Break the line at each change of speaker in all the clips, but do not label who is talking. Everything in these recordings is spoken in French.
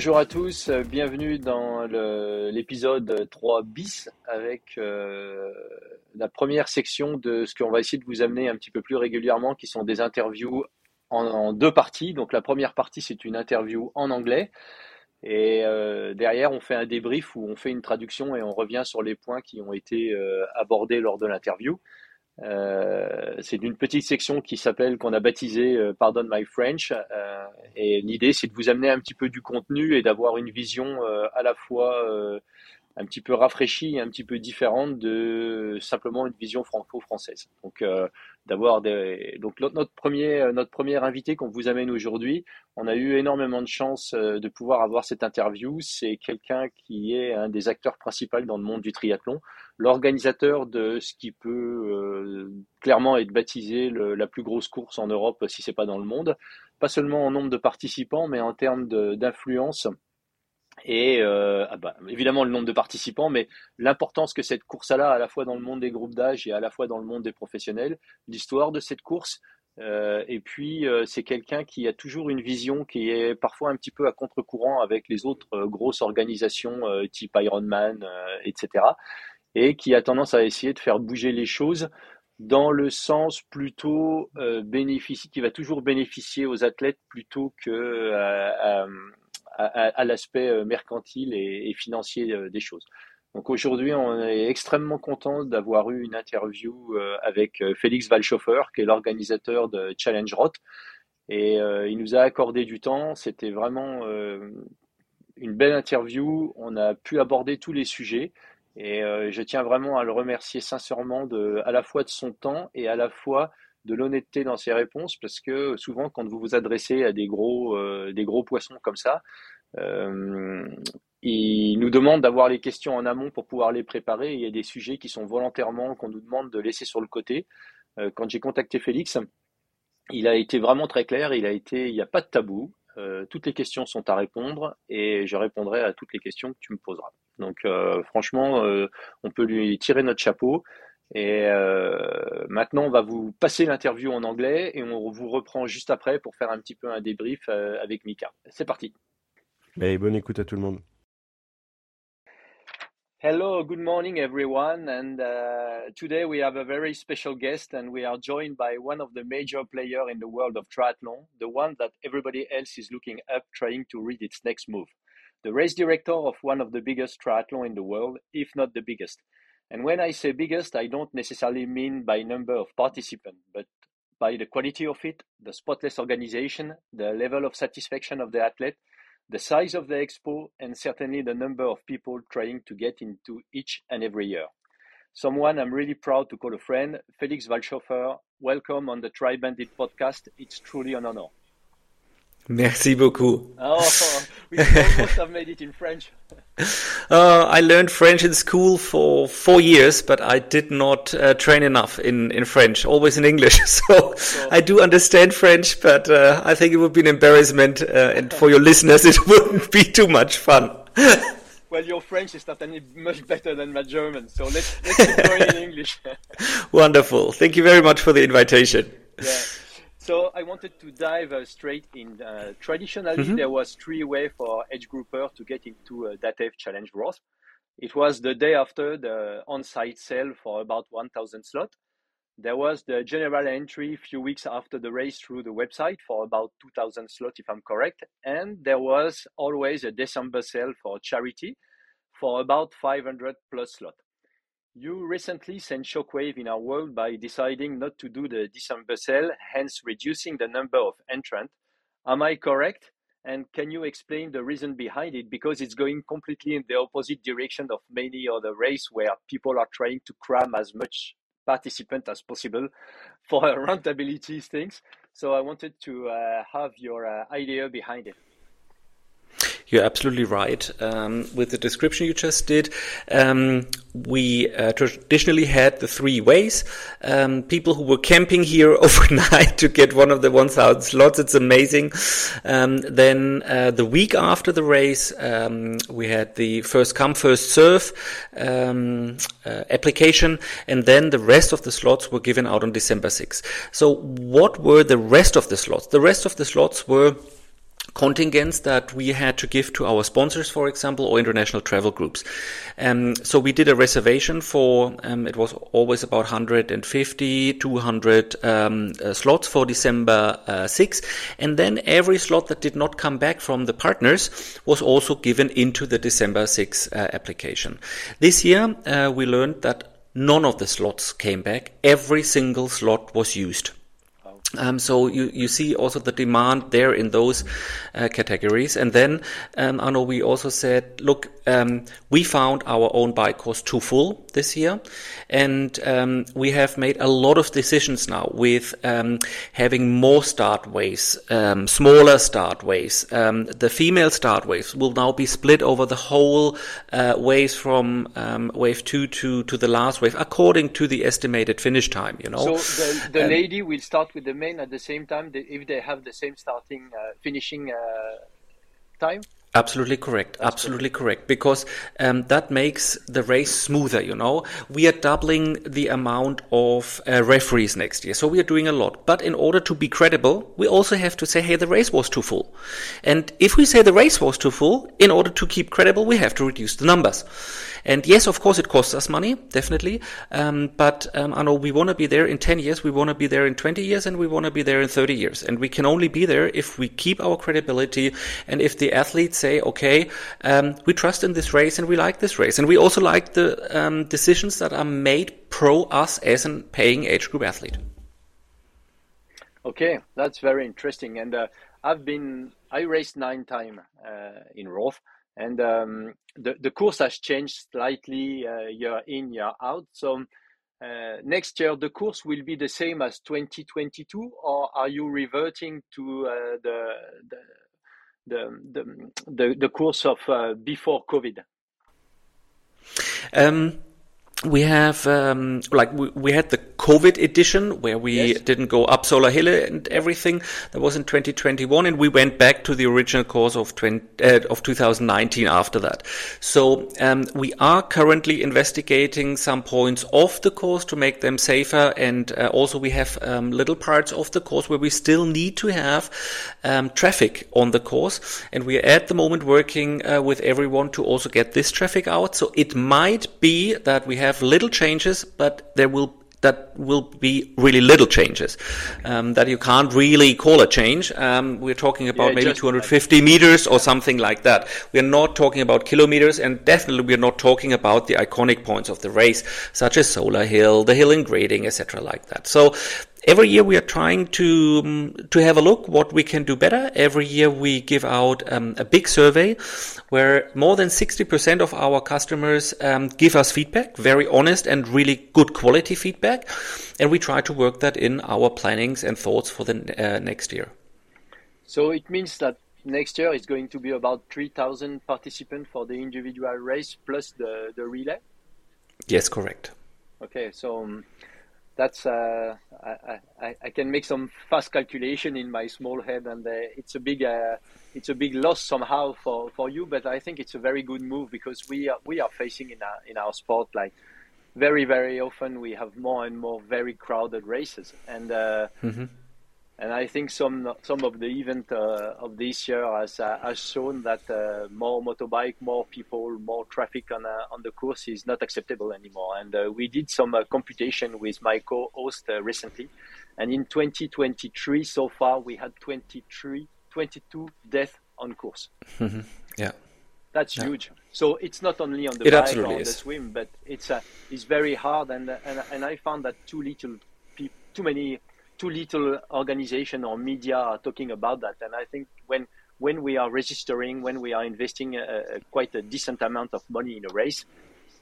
Bonjour à tous, euh, bienvenue dans l'épisode 3 bis avec euh, la première section de ce qu'on va essayer de vous amener un petit peu plus régulièrement, qui sont des interviews en, deux parties. Donc la première partie, c'est une interview en anglais. Et euh, derrière, on fait un débrief où on fait une traduction et on revient sur les points qui ont été abordés lors de l'interview. Euh, c'est d'une petite section qui s'appelle, qu'on a baptisé euh, Pardon My French. Euh, et l'idée, c'est de vous amener un petit peu du contenu et d'avoir une vision à la fois un petit peu rafraîchie un petit peu différente de simplement une vision franco-française. Donc, d'avoir des. Donc, notre premier, notre premier invité qu'on vous amène aujourd'hui, on a eu énormément de chance de pouvoir avoir cette interview. C'est quelqu'un qui est un des acteurs principaux dans le monde du triathlon l'organisateur de ce qui peut euh, clairement être baptisé la plus grosse course en Europe, si c'est pas dans le monde, pas seulement en nombre de participants, mais en termes d'influence. Et euh, ah bah, évidemment le nombre de participants, mais l'importance que cette course a à la fois dans le monde des groupes d'âge et à la fois dans le monde des professionnels, l'histoire de cette course, euh, et puis, c'est quelqu'un qui a toujours une vision qui est parfois un petit peu à contre-courant avec les autres grosses organisations type Ironman, etc et qui a tendance à essayer de faire bouger les choses dans le sens plutôt euh, qui va toujours bénéficier aux athlètes plutôt que euh, l'aspect euh, mercantile et, financier euh, des choses. Donc aujourd'hui, on est extrêmement content d'avoir eu une interview avec Félix Valchoffer, qui est l'organisateur de Challenge Rot. Et il nous a accordé du temps. C'était vraiment une belle interview. On a pu aborder tous les sujets. Et euh, je tiens vraiment à le remercier sincèrement à la fois de son temps et à la fois de l'honnêteté dans ses réponses, parce que souvent, quand vous vous adressez à des gros, euh, des gros poissons comme ça, euh, ils nous demandent d'avoir les questions en amont pour pouvoir les préparer. il y a des sujets qui sont volontairement, qu'on nous demande de laisser sur le côté. Euh, quand j'ai contacté Félix, il a été vraiment très clair, il a été, il n'y a pas de tabou, euh, toutes les questions sont à répondre et je répondrai à toutes les questions que tu me poseras. Donc euh, franchement, euh, on peut lui tirer notre chapeau. Et maintenant, on va vous passer l'interview en anglais et on vous reprend juste après pour faire un petit peu un débrief avec Mika. C'est parti.
Et bonne écoute à tout le monde.
Hello, good morning, everyone. And uh, today we have a very special guest, and we are joined by one of the major players in the world of triathlon, the one that everybody else is looking up, trying to read its next move. The race director of one of the biggest triathlon in the world, if not the biggest. And when I say biggest, I don't necessarily mean by number of participants, but by the quality of it, the spotless organization, the level of satisfaction of the athlete, the size of the expo, and certainly the number of people trying to get into each and every year. Someone I'm really proud to call a friend, Felix Walschoffer. Welcome on the Tri Bandit podcast. It's truly an honor.
Merci beaucoup.
Oh, we almost have made it in French.
Uh, I learned French in school for four years, but I did not uh, train enough in, in French, always in English. So, so I do understand French, but uh, I think it would be an embarrassment, uh, and for your listeners, it wouldn't be too much fun.
well, your French is not any much better than my German, so let's, let's keep going in English.
Wonderful. Thank you very much for the invitation.
Yeah. So I wanted to dive uh, straight in. Uh, traditionally, mm-hmm. there was three ways for age grouper to get into a DATEV Challenge Roth. It was the day after the on-site sale for about 1,000 slot. There was the general entry a few weeks after the race through the website for about 2,000 slot, if I'm correct. And there was always a December sale for charity for about 500 plus slot. You recently sent shockwave in our world by deciding not to do the December sale, hence reducing the number of entrants. Am I correct? And can you explain the reason behind it? Because it's going completely in the opposite direction of many other races where people are trying to cram as much participant as possible for rentability things. So I wanted to uh, have your uh, idea behind it.
You're absolutely right. Um, with the description you just did, um, we uh, traditionally had the three ways. Um, people who were camping here overnight to get one of the 1,000 slots. It's amazing. Um, then uh, the week after the race, um, we had the first come, first serve um, uh, application, and then the rest of the slots were given out on December 6th. So what were the rest of the slots? The rest of the slots were contingents that we had to give to our sponsors, for example, or international travel groups. Um, so we did a reservation for, um, it was always about 150, 200 um, uh, slots for December uh, 6. And then every slot that did not come back from the partners was also given into the December 6 uh, application. This year, uh, we learned that none of the slots came back. Every single slot was used. Um, so you, you see also the demand there in those uh, categories. And then, um, Arno, we also said, look, um, we found our own bike course too full this year. And um, we have made a lot of decisions now with um, having more start ways, um, smaller start ways. the female start waves will now be split over the whole uh, waves from wave two to, to the last wave according to the estimated finish time, you know.
So the, the lady will start with the men at the same time if they have the same starting uh, finishing uh, time
Absolutely correct. That's Absolutely correct. Because um, that makes the race smoother. You know, we are doubling the amount of uh, referees next year, so we are doing a lot. But in order to be credible, we also have to say, "Hey, the race was too full." And if we say the race was too full, in order to keep credible, we have to reduce the numbers. And yes, of course, it costs us money, definitely. Um, but um, I know we want to be there in 10 years, we want to be there in 20 years, and we want to be there in 30 years. And we can only be there if we keep our credibility and if the athletes say, okay, um, we trust in this race and we like this race. And we also like the um, decisions that are made pro us as a paying age group athlete.
Okay, that's very interesting. And uh, I've been, I raced nine times uh, in Roth and um, the the course has changed slightly uh, year in year out. So uh, next year the course will be the same as 2022, or are you reverting to uh, the, the the the the course of uh, before COVID?
Um, we have um, like we, we had the COVID edition where we yes. didn't go up Solar Hill and everything. That was in 2021, and we went back to the original course of 20, uh, of 2019 after that. So um, we are currently investigating some points of the course to make them safer, and uh, also we have um, little parts of the course where we still need to have um, traffic on the course, and we are at the moment working uh, with everyone to also get this traffic out. So it might be that we have little changes, but there will that will be really little changes um, that you can't really call a change. Um, we're talking about yeah, maybe 250 like meters or something like that. We're not talking about kilometers, and definitely we're not talking about the iconic points of the race, such as Solar Hill, the hill in grading, etc., like that. So every year we are trying to um, to have a look what we can do better. Every year we give out um, a big survey where more than 60% of our customers um, give us feedback, very honest and really good quality feedback, and we try to work that in our plannings and thoughts for the uh, next year.
So it means that next year is going to be about 3,000 participants for the individual race plus the the relay.
Yes, correct.
Okay, so. That's uh, I, I, I, can make some fast calculation in my small head, and uh, it's a big uh, it's a big loss somehow for, for you. But I think it's a very good move because we are we are facing in our in our sport like very very often we have more and more very crowded races, and uh, mm-hmm and I think some some of the event uh, of this year has uh, has shown that uh, more motorbike, more people, more traffic on uh, on the course is not acceptable anymore. And uh, we did some uh, computation with my co-host recently, and in 2023 so far we had 23, 22 deaths on course.
Mm-hmm. Yeah.
That's
yeah.
huge. So it's not only on the it bike or on is. the swim, but it's it's very hard, and and and I found that too little, too many too little organization or media are talking about that. And I think when when we are registering, when we are investing a, a, quite a decent amount of money in a race,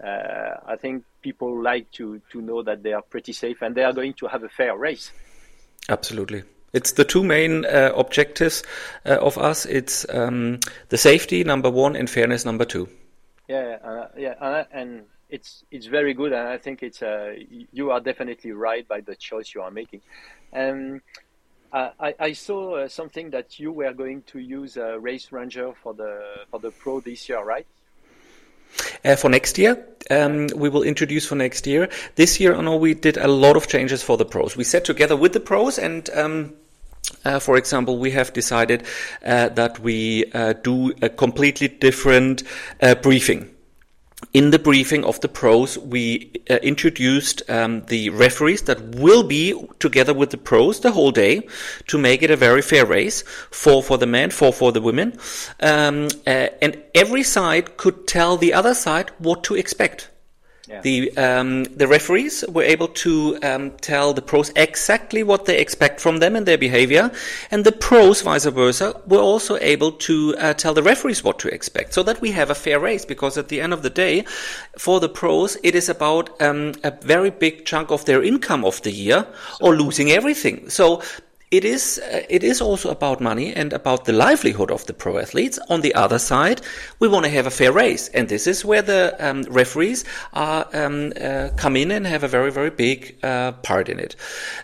uh, I think people like to to know that they are pretty safe and they are going to have a fair race.
Absolutely. It's the two main uh, objectives uh, of us. It's um, the safety number one and fairness number two.
Yeah, uh, yeah, and it's it's very good, and I think it's uh, you are definitely right by the choice you are making. Um, I, I, saw uh, something that you were going to use a race ranger for the for the pro this year, right?
Uh, for next year, um, we will introduce for next year. This year, I know we did a lot of changes for the pros. We sat together with the pros and. Um, Uh, for example, we have decided uh, that we uh, do a completely different uh, briefing in the briefing of the pros, we uh, introduced um, the referees that will be together with the pros the whole day to make it a very fair race. Four for the men, four for the women, um, uh, and every side could tell the other side what to expect. Yeah. The um, the referees were able to um, tell the pros exactly what they expect from them and their behavior, and the pros, vice versa, were also able to uh, tell the referees what to expect, so that we have a fair race. Because at the end of the day, for the pros, it is about um, a very big chunk of their income of the year, or losing everything. So it is uh, it is also about money and about the livelihood of the pro athletes. On the other side, we want to have a fair race, and this is where the um, referees are um, uh, come in and have a very very big uh, part in it.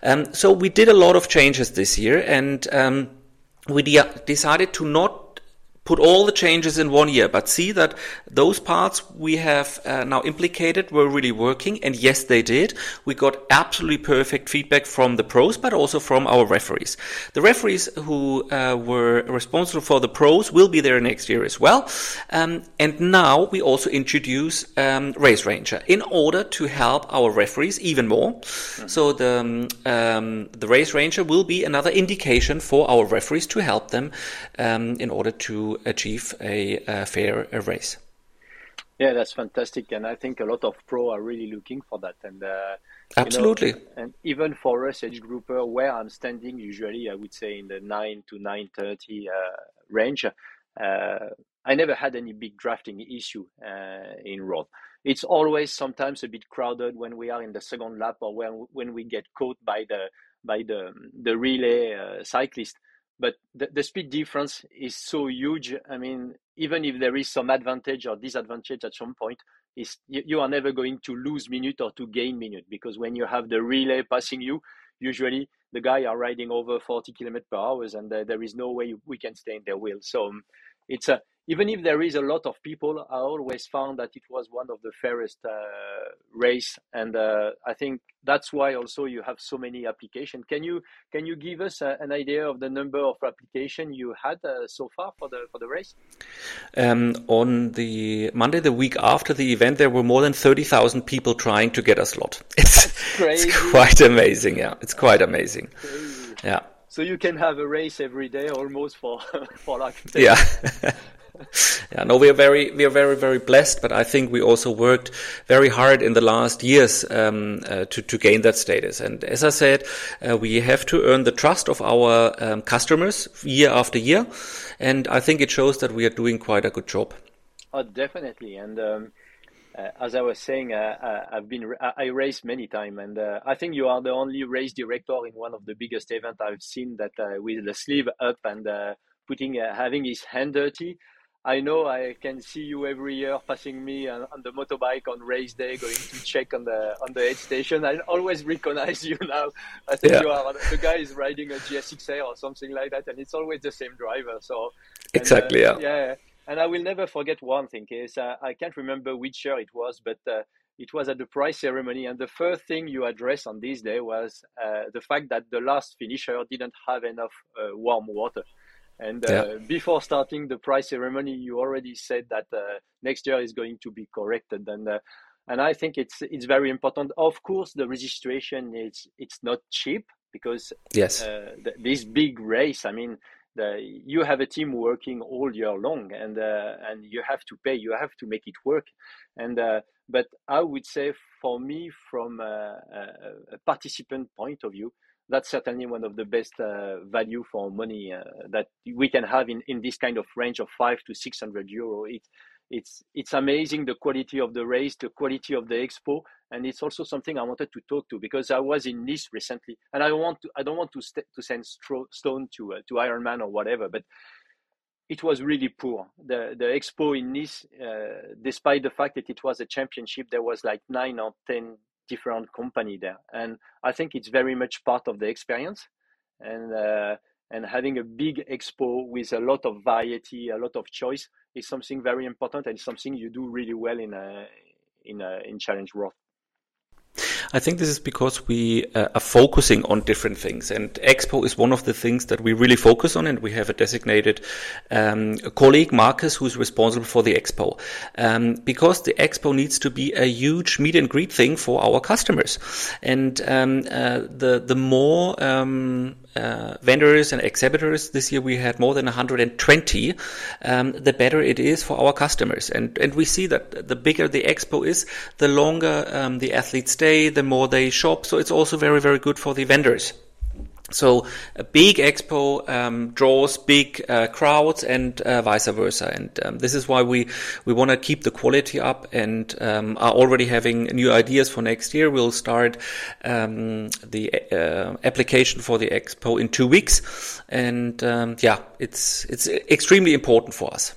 Um, so we did a lot of changes this year, and um, we de- decided to not put all the changes in one year, but see that those parts we have uh, now implicated were really working. And yes, they did. We got absolutely perfect feedback from the pros, but also from our referees. The referees who uh, were responsible for the pros will be there next year as well. Um, and now we also introduce um, Race Ranger in order to help our referees even more. Mm-hmm. So the um, um, the Race Ranger will be another indication for our referees to help them um, in order to achieve a, a fair race.
Yeah, that's fantastic, and I think a lot of pro are really looking for that. And uh,
absolutely,
you know, and even for us age grouper, where I'm standing, usually I would say in the nine to nine thirty uh, range. Uh, I never had any big drafting issue uh, in road. It's always sometimes a bit crowded when we are in the second lap or when when we get caught by the by the the relay uh, cyclist but the, the speed difference is so huge. I mean, even if there is some advantage or disadvantage at some point, is you, you are never going to lose minute or to gain minute because when you have the relay passing you, usually the guy are riding over 40 kilometers per hour and uh, there is no way we can stay in their wheel. So um, it's a even if there is a lot of people, I always found that it was one of the fairest uh, race, and uh, I think that's why also you have so many applications. Can you can you give us a, an idea of the number of application you had uh, so far for the for the race?
Um, on the Monday, the week after the event, there were more than thirty thousand people trying to get a slot. It's, it's quite amazing. Yeah, it's quite amazing. Yeah.
So you can have a race every day almost for for like
yeah. yeah, no, we are very, we are very, very blessed. But I think we also worked very hard in the last years um, uh, to to gain that status. And as I said, uh, we have to earn the trust of our um, customers year after year. And I think it shows that we are doing quite a good job.
Oh, definitely. And um, uh, as I was saying, uh, uh I've been I raced many times, and uh, I think you are the only race director in one of the biggest events I've seen that with the sleeve up and putting having his hand dirty. I know I can see you every year passing me on, on, the motorbike on race day, going to check on the on the aid station. I always recognize you now. I think yeah. you are the guy is riding a GSX-R or something like that, and it's always the same driver. So
exactly,
and, uh, yeah. Yeah, and I will never forget one thing. Is uh, I can't remember which year it was, but uh, it was at the prize ceremony, and the first thing you addressed on this day was uh, the fact that the last finisher didn't have enough uh, warm water. And uh, yeah. before starting the prize ceremony, you already said that uh, next year is going to be corrected, and uh, and I think it's it's very important. Of course, the registration is it's not cheap because
yes,
uh, th- this big race. I mean, the, you have a team working all year long, and uh, and you have to pay, you have to make it work, and uh, but I would say for me, from a, a participant point of view, that's certainly one of the best uh, value for money uh, that we can have in, in this kind of range of five to six hundred euro. It, it's it's amazing the quality of the race, the quality of the expo, and it's also something I wanted to talk to because I was in Nice recently, and I want to I don't want to st- to send stro- stone to uh, to Ironman or whatever, but it was really poor. The the expo in Nice, uh, despite the fact that it was a championship, there was like nine or ten different company there. And i think it's very much part of the experience. And uh, and having a big expo with a lot of variety a lot of choice is something very important and something you do really well in a in a in challenge world
I think this is because we uh, are focusing on different things, and Expo is one of the things that we really focus on, and we have a designated um, colleague, Marcus, who's responsible for the Expo, um, because the Expo needs to be a huge meet and greet thing for our customers, and um, uh, the the more um, uh, vendors and exhibitors. This year we had more than 120. Um, the better it is for our customers, and and we see that the bigger the expo is, the longer um, the athletes stay, the more they shop. So it's also very very good for the vendors. So a big expo um, draws big uh, crowds and uh, vice versa, and um, this is why we we want to keep the quality up and um, are already having new ideas for next year. We'll start um, the uh, application for the expo in two weeks, and um, yeah, it's it's extremely important for us.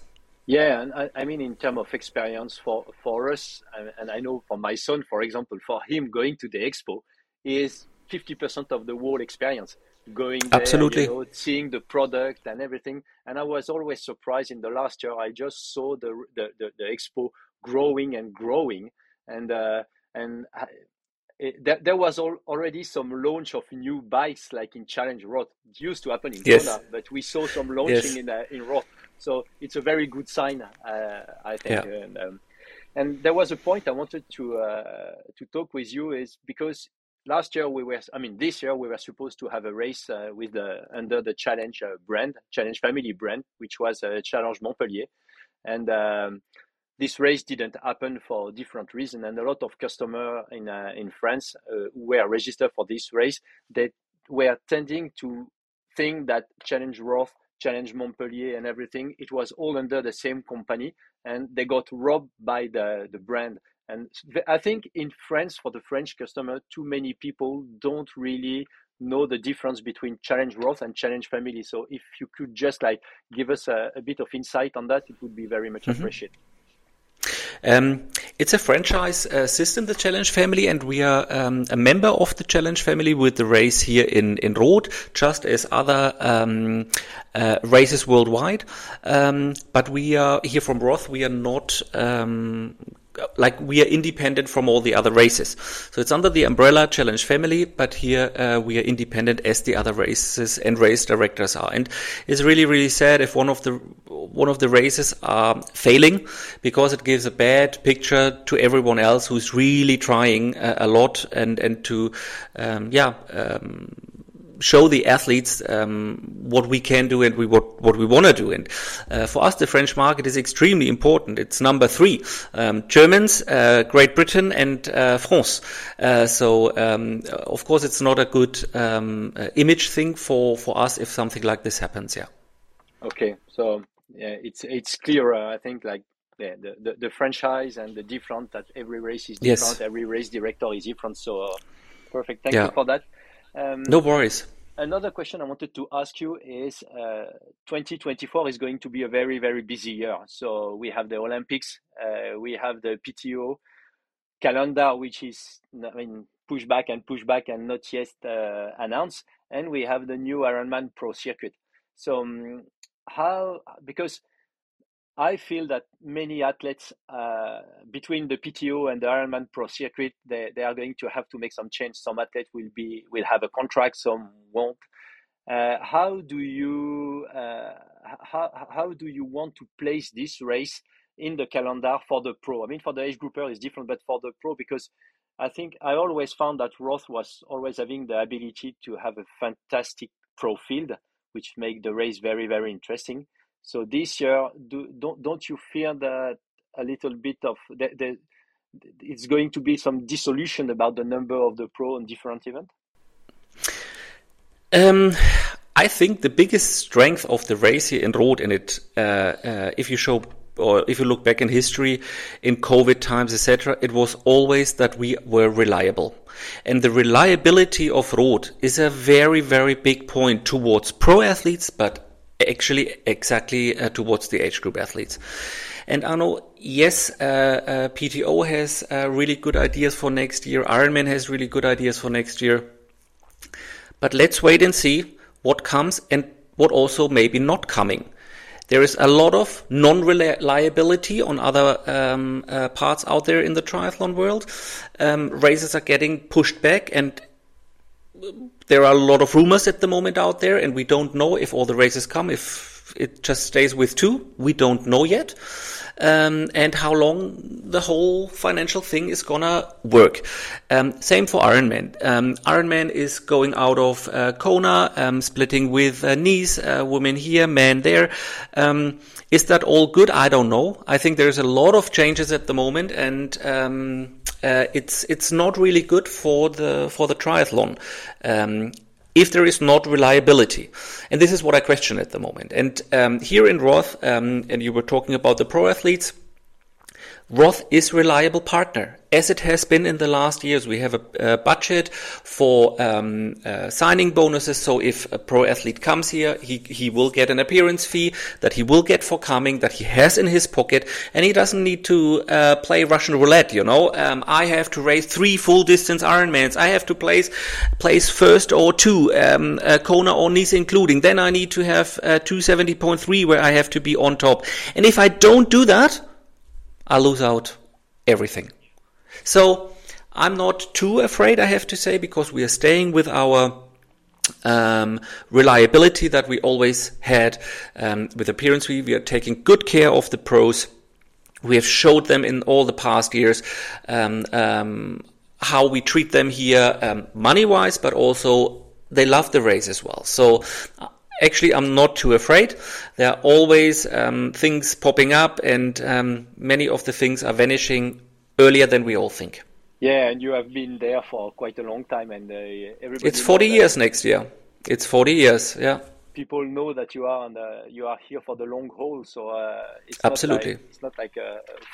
Yeah, and I, I mean in terms of experience for for us, and I know for my son, for example, for him going to the expo is 50% of the whole experience. Going there,
absolutely.
you know, seeing the product and everything. And i was always surprised in the last year i just saw the the, the, the expo growing and growing. And uh, and I, it, there, there, was al- already some launch of new bikes like in challenge roth it used to happen in
yes.
Kona, but we saw some launching
yes.
in uh, in roth so it's a very good sign uh, i think.
Yeah.
and, um, and there was a point i wanted to uh, to talk with you is because last year we were i mean this year we were supposed to have a race uh, with the under the challenge uh, brand challenge family brand which was uh, challenge montpellier. And um, this race didn't happen for different reasons and a lot of customers in uh, in france uh, who were registered for this race. They were tending to think that challenge roth challenge montpellier and everything it was all under the same company and they got robbed by the the brand and I think in France, for the French customer, too many people don't really know the difference between Challenge Roth and Challenge Family. So if you could just like give us a, a bit of insight on that, it would be very much mm-hmm. appreciated.
Um, it's a franchise uh, system, the Challenge Family, and we are um, a member of the Challenge Family with the race here in in Roth, just as other um, uh, races worldwide. Um, but we are here from Roth. We are not um, like we are independent from all the other races. So it's under the umbrella Challenge Family, but here uh, we are independent as the other races and race directors are. And it's really, really sad if one of the one of the races are failing because it gives a bad picture to everyone else who's really trying uh, a lot and and to um, yeah. Um, show the athletes um, what we can do and we, what, what we want to do. And uh, for us, the French market is extremely important. It's number three: um, Germans, uh, Great Britain, and uh, France. Uh, so, um, of course, it's not a good um, uh, image thing for for us if something like this happens. Yeah.
Okay, so yeah, it's it's clear. Uh, I think like yeah, the, the, the franchise and the different that every race is different, yes. every race director is different. So perfect. Thank yeah. you for that.
Um, no worries.
Another question I wanted to ask you is uh, 2024 is going to be a very, very busy year. So we have the Olympics, uh, we have the PTO calendar, which is I mean, push back and push back and not yet uh, announced. And we have the new Ironman Pro circuit. So, um, how, because I feel that many athletes uh, between the PTO and the Ironman Pro circuit, they, they are going to have to make some change. Some athletes will be will have a contract, some won't. Uh, how do you uh, how how do you want to place this race in the calendar for the pro? I mean, for the age grouper is different, but for the pro because I think I always found that Roth was always having the ability to have a fantastic pro field, which make the race very very interesting so this year, do, don't don't you fear that a little bit of the, the, it's going to be some dissolution about the number of the pro and different event?
Um, I think the biggest strength of the race here in Roth, and it, uh, uh, if you show or if you look back in history, in COVID times, etc., it was always that we were reliable. And the reliability of Roth is a very, very big point towards pro athletes, but actually exactly uh, towards the age group athletes. And Arno, yes, uh, uh, PTO has uh, really good ideas for next year. Ironman has really good ideas for next year. But let's wait and see what comes and what also maybe not coming. There is a lot of non-reliability on other um, uh, parts out there in the triathlon world. Um, races are getting pushed back, and there are a lot of rumors at the moment out there, and we don't know if all the races come. If it just stays with two, we don't know yet um, and how long the whole financial thing is gonna work. Um, same for Ironman. Um, Ironman is going out of uh, Kona, um, splitting with uh, Nice, uh, women here, men there. Um, is that all good? I don't know. I think there's a lot of changes at the moment, and um, uh, it's it's not really good for the for the triathlon. Um, if there is not reliability. And this is what I question at the moment. And um, here in Roth, um, and you were talking about the pro athletes, Roth is reliable partner, as it has been in the last years. We have a, a budget for um, uh, signing bonuses. So if a pro athlete comes here, he he will get an appearance fee that he will get for coming, that he has in his pocket, and he doesn't need to uh, play Russian roulette. You know, um, I have to race three full distance Ironmans. I have to place place first or two, um, uh, Kona or Nice including. Then I need to have uh, 270.3 where I have to be on top. And if I don't do that I lose out everything. So I'm not too afraid, I have to say, because we are staying with our um, reliability that we always had um, with appearance. We, we are taking good care of the pros. We have showed them in all the past years um, um how we treat them here, um, money wise, but also they love the race as well. So actually I'm not too afraid. There are always um, things popping up, and um, many of the things are vanishing earlier than we all think.
Yeah, and you have been there for quite a long time, and uh, everybody.
It's 40 years next year. It's 40 years, yeah
people know that you are the, you are here for the long haul. So uh, it's
absolutely
not like, it's not like a,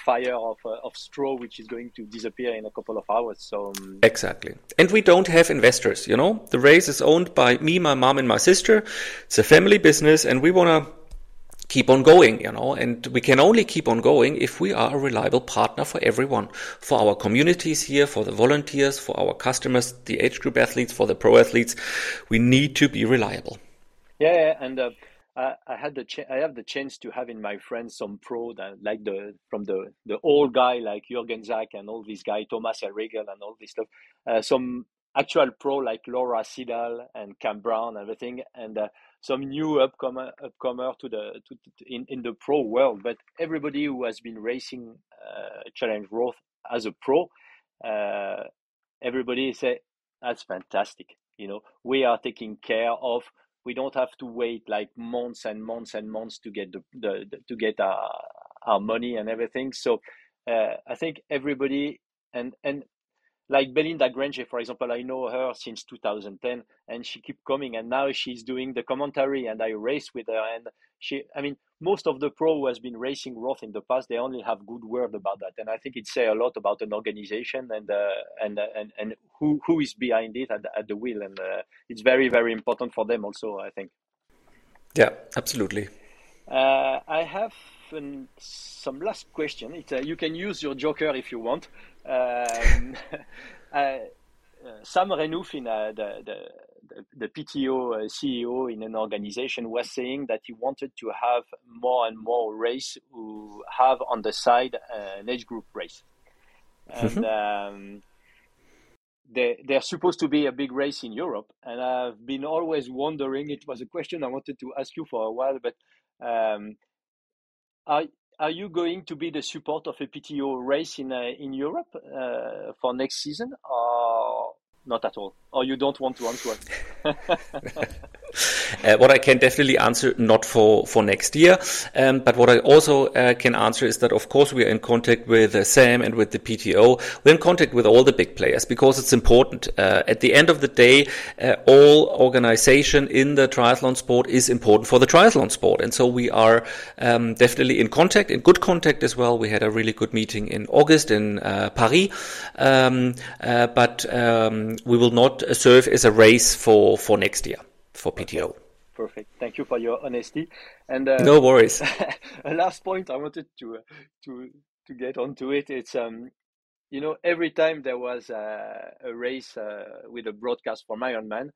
fire of uh, of straw which is going to disappear in a couple of hours. So um...
exactly, and we don't have investors. You know, the race is owned by me, my mom, and my sister. It's a family business, and we want to keep on going, you know, and we can only keep on going if we are a reliable partner for everyone, for our communities here, for the volunteers, for our customers, the age group athletes, for the pro athletes. We need to be reliable.
Yeah, and uh, I, I had the ch- I have the chance to have in my friends some pro that like the from the the old guy like Jürgen Zach and all these guys, Thomas Erregel and all this stuff. Uh, some actual pro like Laura Siddall and Cam Brown and everything, and uh, some new upcomer upcomer to the to, to, in in the pro world. But everybody who has been racing uh, Challenge Roth as a pro, uh, everybody say that's fantastic. You know, we are taking care of we don't have to wait like months and months and months to get the, the, the to get our, our money and everything. So uh, i think everybody and and like Belinda Granger, for example, I know her since 2010, and she keep coming, and now she's doing the commentary, and I race with her, and she, I mean, most of the pro who has been racing Roth in the past, they only have good word about that, and I think it say a lot about an organization and uh, and uh, and and who who is behind it at, at the wheel, and uh, it's very very important for them also, I think.
Yeah, absolutely.
Uh, I have an, some last question. It, uh, you can use your joker if you want. Um, uh, Sam Renouf, in uh, the, the, the PTO uh, CEO in an organization, was saying that he wanted to have more and more race who have on the side an age group race. And mm-hmm. um, they, they're supposed to be a big race in Europe. And I've been always wondering, it was a question I wanted to ask you for a while, but um, are, are you going to be the support of a PTO race in uh, in Europe uh, for next season, or not at all, or you don't want to answer?
uh, what I can definitely answer, not for, for next year, um, but what I also uh, can answer is that, of course, we are in contact with uh, Sam and with the PTO. We're in contact with all the big players because it's important. Uh, at the end of the day, uh, all organization in the triathlon sport is important for the triathlon sport. And so we are um, definitely in contact, in good contact as well. We had a really good meeting in August in uh, Paris, um, but um, we will not serve as a race for, for next year for PTO.
Perfect. Thank you for your honesty. And uh,
no worries.
a last point I wanted to uh, to to get onto it. It's um, you know, every time there was a, a race uh, with a broadcast for Ironman,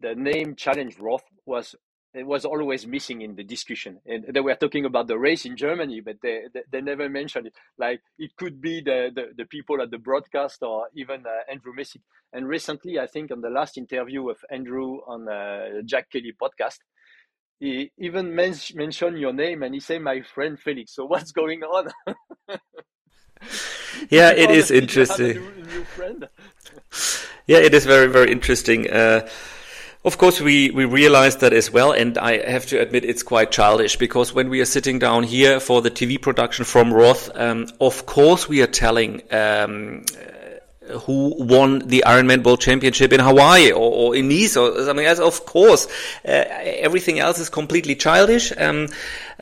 the name Challenge Roth was it was always missing in the discussion. And they were talking about the race in Germany, but they, they, they never mentioned it. Like it could be the, the, the people at the broadcast or even uh, Andrew Messick. And recently, I think on the last interview of Andrew on uh, Jack Kelly podcast, he even men- mentioned your name and he said, my friend Felix. So what's going on?
yeah, it is interesting.
New, new friend?
yeah, it is very, very interesting. Uh, of course, we, we realized that as well, and I have to admit it's quite childish because when we are sitting down here for the TV production from Roth, um, of course we are telling um, who won the Ironman World Championship in Hawaii or, or in Nice or something else. Of course, uh, everything else is completely childish. Um,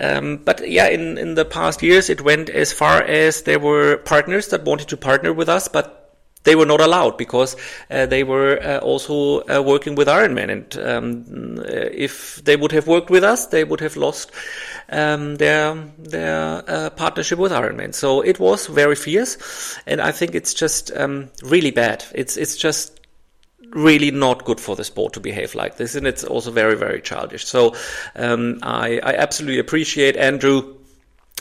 um, but yeah, in, in the past years, it went as far as there were partners that wanted to partner with us, but they were not allowed because uh, they were uh, also uh, working with Iron Man. and um, if they would have worked with us, they would have lost um, their their uh, partnership with Iron Man. So it was very fierce, and I think it's just um, really bad. It's it's just really not good for the sport to behave like this, and it's also very very childish. So um, I, I absolutely appreciate Andrew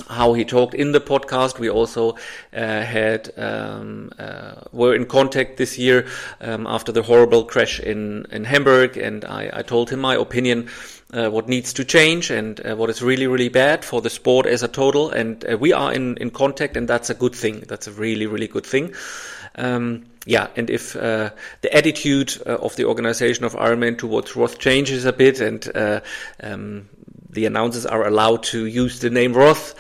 how he talked in the podcast. We also uh, had um, uh, were in contact this year um, after the horrible crash in in Hamburg, and I, I told him my opinion. Uh, what needs to change and uh, what is really really bad for the sport as a total and uh, we are in in contact and that's a good thing that's a really really good thing um, yeah, and if uh, the attitude uh, of the organization of Ironman towards Roth changes a bit, and uh, um, the announcers are allowed to use the name Roth,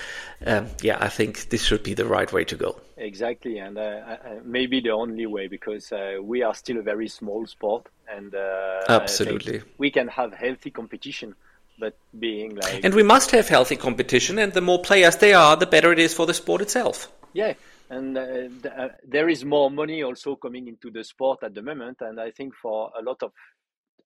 um, yeah, I think this should be the right way to go.
Exactly, and uh, uh, maybe the only way because uh, we are still a very small sport, and uh,
absolutely
we can have healthy competition. But being like,
and we must have healthy competition, and the more players they are, the better it is for the sport itself.
Yeah, and uh, uh, there is more money also coming into the sport at the moment, and I think for a lot of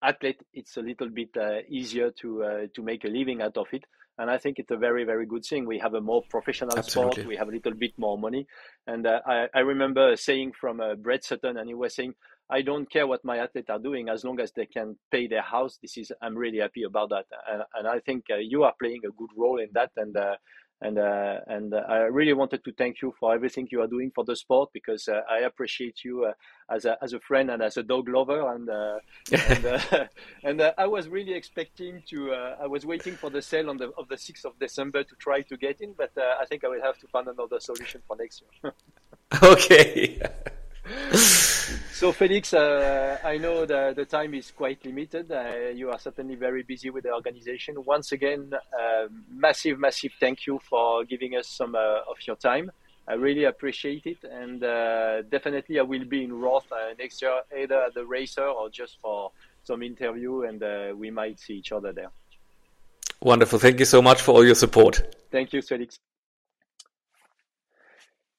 athlete, it's a little bit uh, easier to uh, to make a living out of it. And I think it's a very, very good thing. We have a more professional Absolutely. sport. We have a little bit more money. And uh, I, I remember saying from uh, Brett Sutton, and he was saying, I don't care what my athletes are doing as long as they can pay their house. This is I'm really happy about that, and, and I think uh, you are playing a good role in that. And uh, and uh, and uh, I really wanted to thank you for everything you are doing for the sport because uh, I appreciate you uh, as a as a friend and as a dog lover and uh, and, uh, and I was really expecting to I was waiting for the sale on the of the sixth of December to try to get in, but I think I will have to find another solution for next year.
okay.
so Felix, uh, I know that the time is quite limited. Uh, you are certainly very busy with the organization. Once again, uh, massive, massive thank you for giving us some uh, of your time. I really appreciate it, and uh, definitely I will be in Roth uh, next year, either as a racer or just for some interview, and we might see each other there.
Wonderful. Thank you so much for all your support.
Thank you, Felix.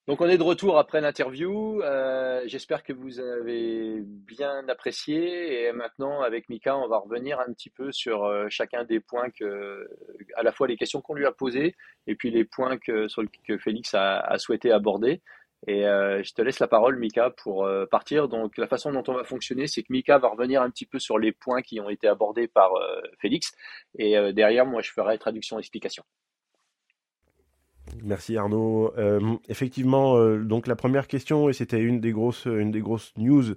Donc on est de retour après l'interview. Euh, j'espère que vous avez bien apprécié. Et maintenant, avec Mika, on va revenir un petit peu sur euh, chacun des points que, à la fois les questions qu'on lui a posées et puis les points que, que Félix a, souhaité aborder. Et euh, je te laisse la parole, Mika, pour partir. Donc la façon dont on va fonctionner, c'est que Mika va revenir un petit peu sur les points qui ont été abordés par Félix. Et derrière, moi, je ferai traduction-explication.
Merci Arnaud. Euh, effectivement, euh, donc la première question, et c'était une des grosses, une des grosses news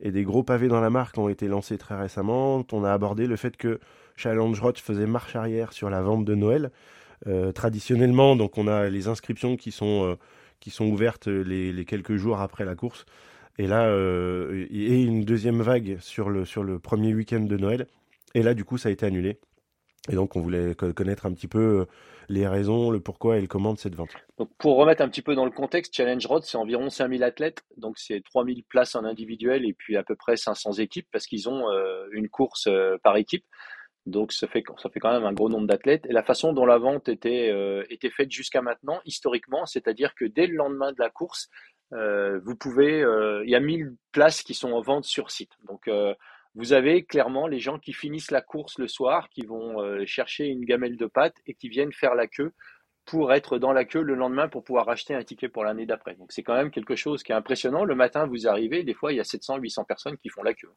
et des gros pavés dans la marque ont été lancés très récemment. On a abordé le fait que Challenge Roth faisait marche arrière sur la vente de Noël. Euh, traditionnellement, donc on a les inscriptions qui sont qui sont ouvertes les, les, quelques jours après la course. Et là, et une deuxième vague sur le sur le premier week-end de Noël. Et là, du coup, ça a été annulé. Et donc, on voulait connaître un petit peu les raisons, le pourquoi et le comment de cette vente.
Donc pour remettre un petit peu dans le contexte, Challenge Road, c'est environ 5000 athlètes, donc c'est 3000 places en individuel et puis à peu près 500 équipes parce qu'ils ont euh, une course euh, par équipe. Donc ça fait, ça fait quand même un gros nombre d'athlètes. Et la façon dont la vente était, euh, était faite jusqu'à maintenant, historiquement, c'est-à-dire que dès le lendemain de la course, vous pouvez, il y a 1000 places qui sont en vente sur site. Donc vous avez clairement les gens qui finissent la course le soir, qui vont euh, chercher une gamelle de pâtes et qui viennent faire la queue pour être dans la queue le lendemain pour pouvoir acheter un ticket pour l'année d'après. Donc c'est quand même quelque chose qui est impressionnant. Le matin, vous arrivez, des fois, il y a 700, 800 personnes qui font la queue.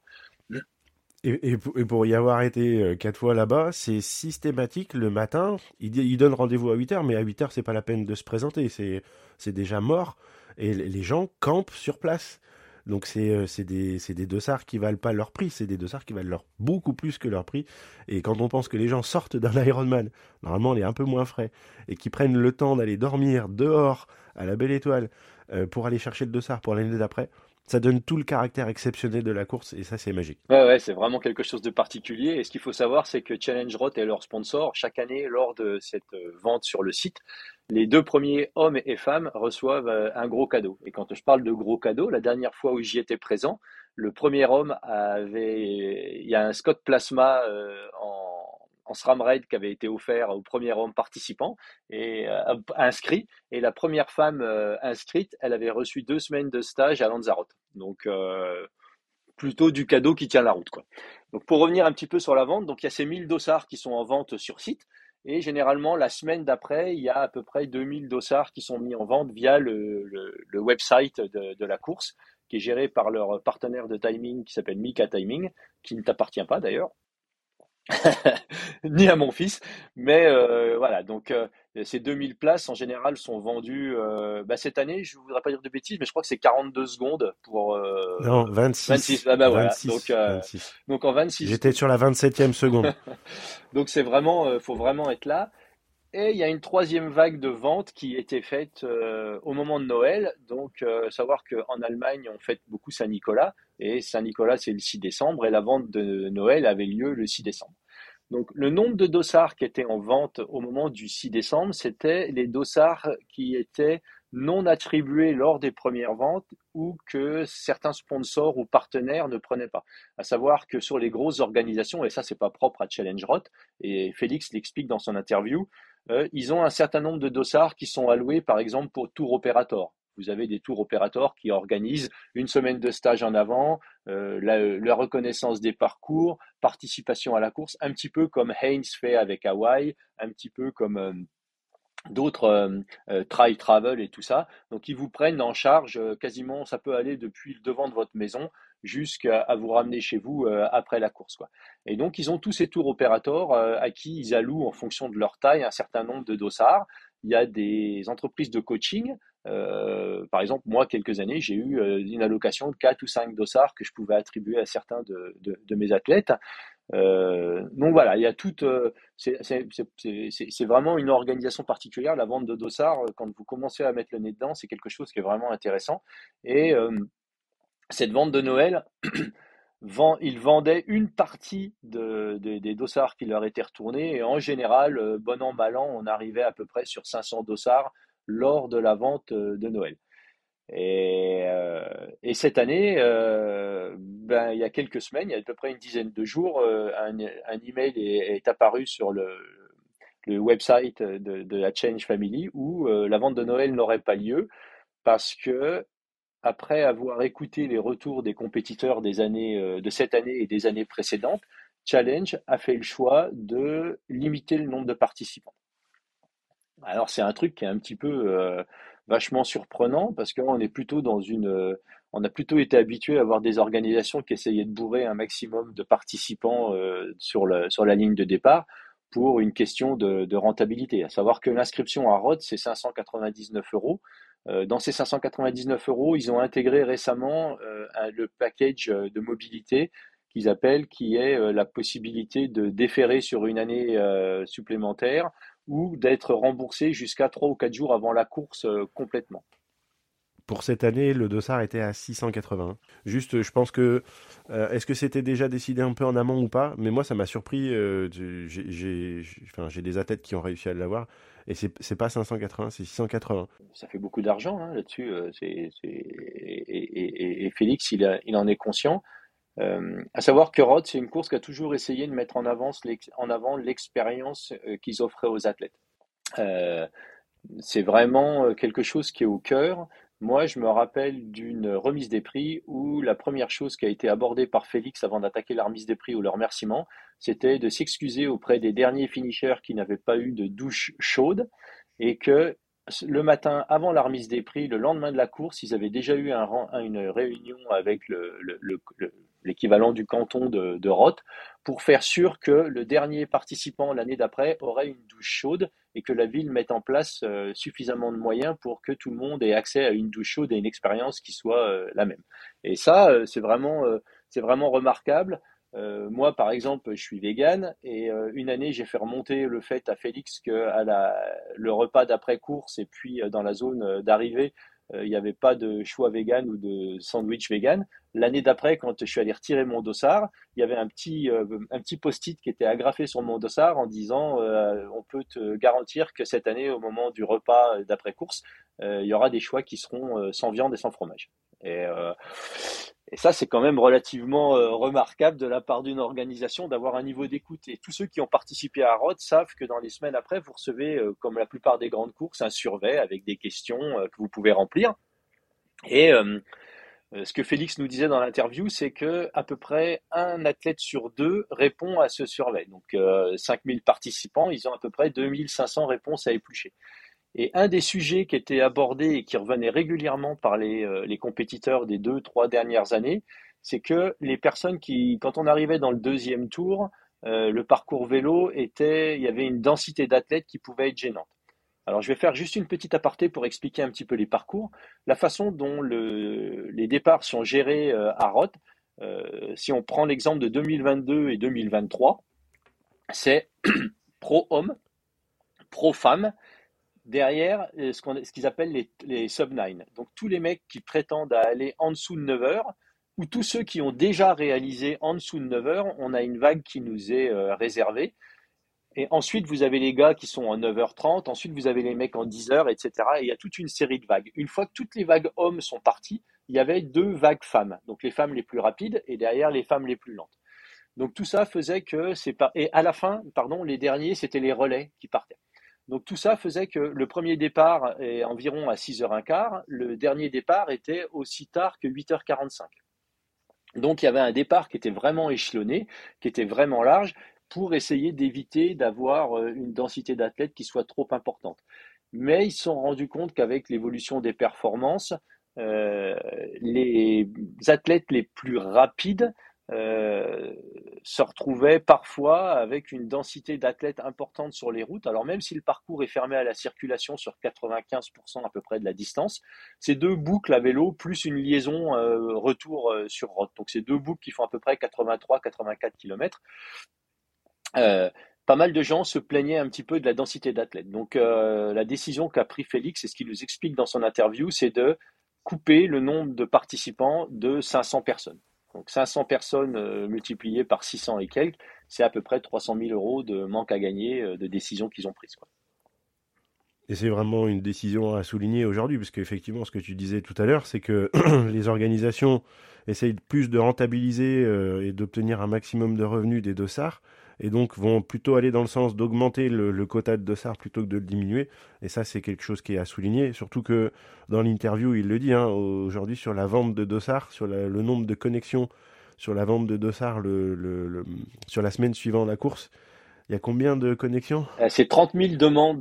Et, pour y avoir été quatre fois là-bas, c'est systématique le matin. Il, il donne rendez-vous à 8h, mais à 8h, c'est pas la peine de se présenter. C'est déjà mort. Et les gens campent sur place. Donc c'est euh, des, des dossards qui valent pas leur prix, c'est des dossards qui valent leur beaucoup plus que leur prix. Et quand on pense que les gens sortent d'un Ironman, normalement on est un peu moins frais, et qui prennent le temps d'aller dormir dehors à la belle étoile euh, pour aller chercher le dossard pour l'année d'après, ça donne tout le caractère exceptionnel de la course et ça c'est magique.
Ouais, ouais, c'est vraiment quelque chose de particulier. Et ce qu'il faut savoir, c'est que Challenge Roth est leur sponsor. Chaque année, lors de cette euh, vente sur le site, les deux premiers hommes et femmes reçoivent euh, un gros cadeau. Et quand je parle de gros cadeau, la dernière fois où j'y étais présent, le premier homme avait, il y a un Scott Plasma euh, en, SRAM Raid qui avait été offert au premier homme participant et euh, inscrit. Et la première femme inscrite, elle avait reçu deux semaines de stage à Lanzarote. Donc plutôt du cadeau qui tient la route. Donc pour revenir un petit peu sur la vente, donc il y a ces 1000 dossards qui sont en vente sur site. Et généralement, la semaine d'après, il y a à peu près 2000 dossards qui sont mis en vente via le, le, website de, de, la course, qui est géré par leur partenaire de timing qui s'appelle Mika Timing, qui ne t'appartient pas d'ailleurs. ni à mon fils. Mais euh, voilà, donc euh, ces 2000 places en général sont vendues euh, bah, cette année. Je ne voudrais pas dire de bêtises, mais je crois que c'est 42 secondes pour.
non, 26.
26. Ah bah voilà. donc, donc en 26.
J'étais sur la 27e seconde.
donc c'est vraiment, faut vraiment être là. Et il y a une troisième vague de vente qui était faite au moment de Noël. Donc, savoir qu'en Allemagne, on fête beaucoup Saint-Nicolas. Et Saint-Nicolas, c'est le 6 décembre. Et la vente de Noël avait lieu le 6 décembre. Donc, le nombre de dossards qui étaient en vente au moment du 6 décembre, c'était les dossards qui étaient non attribués lors des premières ventes ou que certains sponsors ou partenaires ne prenaient pas. À savoir que sur les grosses organisations, et ça c'est pas propre à Challenge Rot, et Félix l'explique dans son interview, euh, ils ont un certain nombre de dossards qui sont alloués par exemple pour Tour Operator. Vous avez des tours opérateurs qui organisent une semaine de stage en avant, euh, la, reconnaissance des parcours, participation à la course, un petit peu comme Haynes fait avec Hawaï, un petit peu comme euh, d'autres euh, euh, Try Travel et tout ça. Donc ils vous prennent en charge quasiment, ça peut aller depuis le devant de votre maison jusqu'à vous ramener chez vous après la course. Et donc ils ont tous ces tours opérateurs à qui ils allouent en fonction de leur taille un certain nombre de dossards. Il y a des entreprises de coaching euh, par exemple, moi, quelques années, j'ai eu euh, une allocation de 4 ou 5 dossards que je pouvais attribuer à certains de, mes athlètes. Euh, donc voilà, il y a toute. c'est vraiment une organisation particulière. La vente de dossards, quand vous commencez à mettre le nez dedans, c'est quelque chose qui est vraiment intéressant. Et cette vente de Noël, ils vendaient une partie de, des dossards qui leur étaient retournés. Et en général, bon an, mal an, on arrivait à peu près sur 500 dossards lors de la vente euh, de Noël. Et, euh, et cette année, euh, ben, il y a quelques semaines, il y a à peu près une dizaine de jours, un, email est, apparu sur le, le website de, la Change Family où la vente de Noël n'aurait pas lieu parce que après avoir écouté les retours des compétiteurs de cette année et des années précédentes, Challenge a fait le choix de limiter le nombre de participants. Alors c'est un truc qui est un petit peu euh, vachement surprenant parce qu'on est plutôt dans une, euh, on a plutôt été habitué à avoir des organisations qui essayaient de bourrer un maximum de participants euh, sur le, sur la ligne de départ pour une question de, de rentabilité. À savoir que l'inscription à Rhodes c'est 599 euros. dans ces 599 euros, ils ont intégré récemment le package de mobilité qu'ils appellent, qui est la possibilité de déférer sur une année supplémentaire ou d'être remboursé jusqu'à 3 ou 4 jours avant la course euh, complètement.
Pour cette année, le dossard était à 680. Juste, je pense que. Euh, est-ce que c'était déjà décidé un peu en amont ou pas? Mais moi, ça m'a surpris. Euh, j'ai des athlètes qui ont réussi à l'avoir. Et c'est pas 580, c'est 680.
Ça fait beaucoup d'argent hein, là-dessus. Et, et, et, Félix, il, il en est conscient. Euh, à savoir que Rhodes, c'est une course qui a toujours essayé de mettre en, avant l'expérience euh, qu'ils offraient aux athlètes. Euh, c'est vraiment euh, quelque chose qui est au cœur. Moi, je me rappelle d'une remise des prix où la première chose qui a été abordée par Félix avant d'attaquer la remise des prix ou le remerciement, c'était de s'excuser auprès des derniers finishers qui n'avaient pas eu de douche chaude et que le matin avant la remise des prix, le lendemain de la course, ils avaient déjà eu un, une réunion avec le, l'équivalent du canton de, de Roth, pour faire sûr que le dernier participant l'année d'après aurait une douche chaude et que la ville mette en place euh, suffisamment de moyens pour que tout le monde ait accès à une douche chaude et une expérience qui soit euh, la même. Et ça, euh, c'est vraiment, vraiment remarquable. moi, par exemple, je suis vegan et une année, j'ai fait remonter le fait à Félix que à la, le repas d'après course et puis dans la zone d'arrivée, il n'y avait pas de choix vegan ou de sandwich vegan. L'année d'après, quand je suis allé retirer mon dossard, il y avait un petit, euh, petit post-it qui était agrafé sur mon dossard en disant euh, on peut te garantir que cette année, au moment du repas d'après-course, euh, il y aura des choix qui seront sans viande et sans fromage. Et, et ça, c'est quand même relativement remarquable de la part d'une organisation d'avoir un niveau d'écoute. Et tous ceux qui ont participé à Rhodes savent que dans les semaines après, vous recevez, comme la plupart des grandes courses, un survey avec des questions que vous pouvez remplir. Et euh, ce que Félix nous disait dans l'interview, c'est que à peu près un athlète sur deux répond à ce survey. Donc 5000 euh, participants, ils ont à peu près 2500 réponses à éplucher. Et un des sujets qui était abordé et qui revenait régulièrement par les, euh, les compétiteurs des deux, trois dernières années, c'est que les personnes qui, quand on arrivait dans le deuxième tour, le parcours vélo était, il y avait une densité d'athlètes qui pouvait être gênante. Alors, je vais faire juste une petite aparté pour expliquer un petit peu les parcours. La façon dont les départs sont gérés euh, à Roth, euh, si on prend l'exemple de 2022 et 2023, c'est pro-homme, pro-femme, derrière euh, ce qu'ils appellent les, les sub-9. Donc, tous les mecs qui prétendent aller en dessous de 9 heures, ou tous ceux qui ont déjà réalisé en dessous de 9 heures, on a une vague qui nous est réservée. Et ensuite, vous avez les gars qui sont en 9h30, ensuite vous avez les mecs en 10h, etc. Et il y a toute une série de vagues. Une fois que toutes les vagues hommes sont parties, il y avait deux vagues femmes. Donc les femmes les plus rapides et derrière les femmes les plus lentes. Donc tout ça faisait que c'est pas. Et à la fin, pardon, les derniers, c'était les relais qui partaient. Donc tout ça faisait que le premier départ est environ à 6h15, le dernier départ était aussi tard que 8h45. Donc il y avait un départ qui était vraiment échelonné, qui était vraiment large, pour essayer d'éviter d'avoir euh, une densité d'athlètes qui soit trop importante. Mais ils se sont rendus compte qu'avec l'évolution des performances, euh, les athlètes les plus rapides euh, se retrouvaient parfois avec une densité d'athlètes importante sur les routes. Alors même si le parcours est fermé à la circulation sur 95% à peu près de la distance, c'est deux boucles à vélo plus une liaison retour sur route. Donc c'est deux boucles qui font à peu près 83-84 km. Euh, pas mal de gens se plaignaient un petit peu de la densité d'athlètes. Donc euh, la décision qu'a pris Félix, et ce qu'il nous explique dans son interview, c'est de couper le nombre de participants de 500 personnes. Donc 500 personnes euh, multipliées par 600 et quelques, c'est à peu près 300 000 euros de manque à gagner de décisions qu'ils ont prises.
Et c'est vraiment une décision à souligner aujourd'hui, parce qu'effectivement, ce que tu disais tout à l'heure, c'est que les organisations essayent plus de rentabiliser et d'obtenir un maximum de revenus des dossards, et donc vont plutôt aller dans le sens d'augmenter le, quota de dossards plutôt que de le diminuer. Et ça, c'est quelque chose qui est à souligner, surtout que dans l'interview, il le dit, hein, aujourd'hui sur la vente de dossards, sur le nombre de connexions sur la vente de dossards le, sur la semaine suivant la course, il y a combien de connexions?
Euh, C'est 30 000 demandes,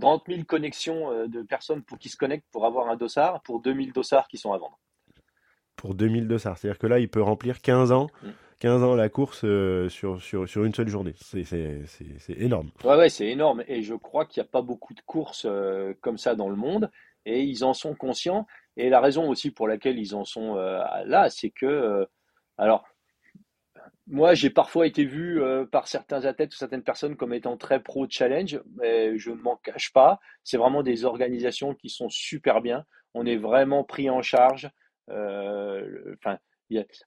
30 euh, 000 connexions euh, de personnes pour, qui se connectent pour avoir un dossard, pour 2000 dossards qui sont à vendre.
Pour 2000 dossards, c'est-à-dire que là, il peut remplir 15 ans. Mm. 15 ans la course euh, sur, sur, sur, une seule journée. C'est énorme.
Ouais, c'est énorme. Et je crois qu'il n'y a pas beaucoup de courses euh, comme ça dans le monde. Et ils en sont conscients. Et la raison aussi pour laquelle ils en sont euh, là, c'est que, alors, moi, j'ai parfois été vu par certains athlètes ou certaines personnes comme étant très pro challenge, mais je ne m'en cache pas. C'est vraiment des organisations qui sont super bien. On est vraiment pris en charge. Enfin,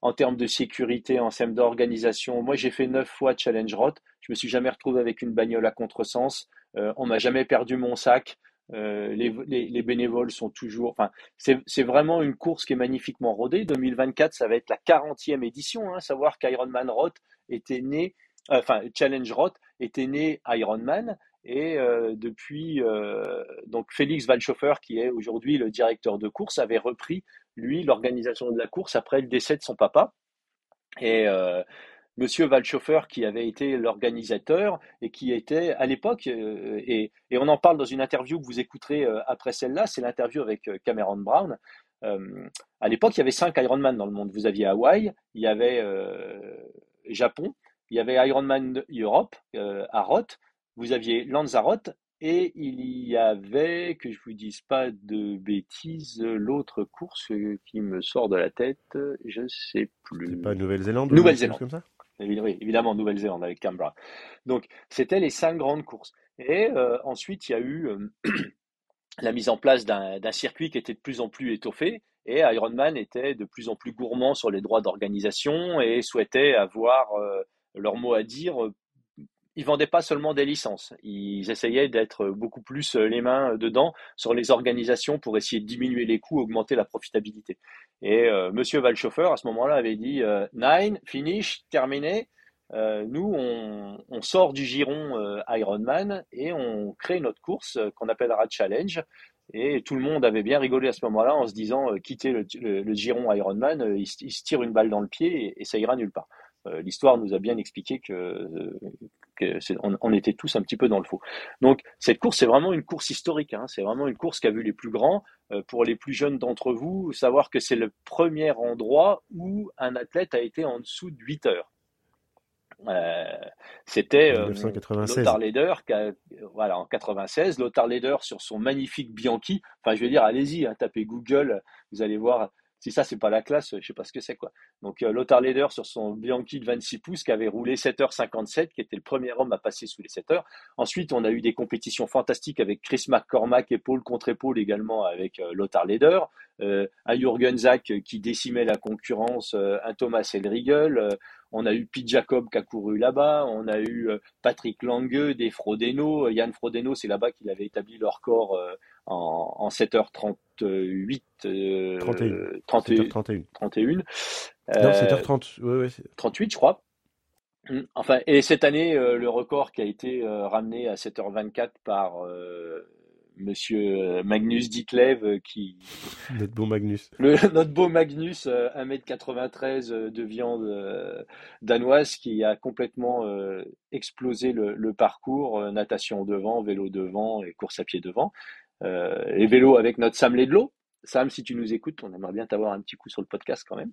en termes de sécurité, en termes d'organisation. Moi, j'ai fait neuf fois Challenge Roth. Je me suis jamais retrouvé avec une bagnole à contresens. Euh, on m'a jamais perdu mon sac. Euh, les, bénévoles sont toujours. Enfin, c'est vraiment une course qui est magnifiquement rodée. 2024, ça va être la 40e édition. Hein, savoir qu'Ironman Roth était né, enfin Challenge Roth était né Ironman. Et euh, depuis, donc Félix Valchoffer, qui est aujourd'hui le directeur de course, avait repris lui, l'organisation de la course après le décès de son papa. Et euh, Monsieur qui avait été l'organisateur et qui était à l'époque, euh, et, on en parle dans une interview que vous écouterez euh, après celle-là, c'est l'interview avec Cameron Brown. à l'époque, il y avait cinq Ironman dans le monde. Vous aviez Hawaï, il y avait Japon, il y avait Ironman Europe à Roth, vous aviez Lanzarote et il y avait, que je vous dise pas de bêtises, l'autre course qui me sort de la tête, je sais plus.
C'est pas Nouvelle-Zélande
Nouvelle-Zélande. comme ça? Oui, évidemment, Nouvelle-Zélande avec Canberra. Donc, c'était les cinq grandes courses. Et euh, ensuite, il y a eu euh, la mise en place d'un circuit qui était de plus en plus étoffé. Et Ironman était de plus en plus gourmand sur les droits d'organisation et souhaitait avoir euh, leur mot à dire ils vendaient pas seulement des licences, ils essayaient d'être beaucoup plus euh, les mains dedans sur les organisations pour essayer de diminuer les coûts, augmenter la profitabilité. Et euh, Monsieur Valchauffeur à ce moment-là avait dit euh, nine, finish, terminé. nous, on, sort du giron Ironman et on crée notre course qu'on appellera Challenge. Et tout le monde avait bien rigolé à ce moment-là en se disant quitter le, giron Ironman, il, se tire une balle dans le pied et ça ira nulle part. Euh, l'histoire nous a bien expliqué que, euh, on, était tous un petit peu dans le faux. Donc cette course, c'est vraiment une course historique. Hein. c'est vraiment une course qui a vu les plus grands. Euh, pour les plus jeunes d'entre vous, savoir que c'est le premier endroit où un athlète a été en dessous de 8 heures. c'était Lothar Leder, voilà, en 96, Lothar Leder sur son magnifique Bianchi. Enfin, je veux dire, allez-y, hein, tapez Google, vous allez voir si ça, c'est pas la classe, je sais pas ce que c'est, quoi. Donc, euh, Lothar Leder sur son Bianchi de 26 pouces qui avait roulé 7h57, qui était le premier homme à passer sous les 7 heures. Ensuite, on a eu des compétitions fantastiques avec Chris McCormack, épaule contre épaule également avec euh, Lothar Leder. Euh, un Jürgen Zach qui décimait la concurrence, un Thomas Elriegel. on a eu Pete Jacob qui a couru là-bas. On a eu Patrick Lange, des Frodeno. Yann Frodeno, c'est là-bas qu'il avait établi le record en, en 7h38. Euh, 31. 31. 31. non,
7h30.
Ouais, ouais, 38, je crois. Hum, enfin, et cette année, euh, le record qui a été euh, ramené à 7h24 par euh, Monsieur Magnus Ditlev, qui
notre beau Magnus,
le, notre beau Magnus, 1m93 de viande danoise, qui a complètement explosé le, le parcours, natation devant, vélo devant et course à pied devant euh, et vélo avec notre Sam Ledlow. Sam, si tu nous écoutes, on aimerait bien t'avoir un petit coup sur le podcast quand même.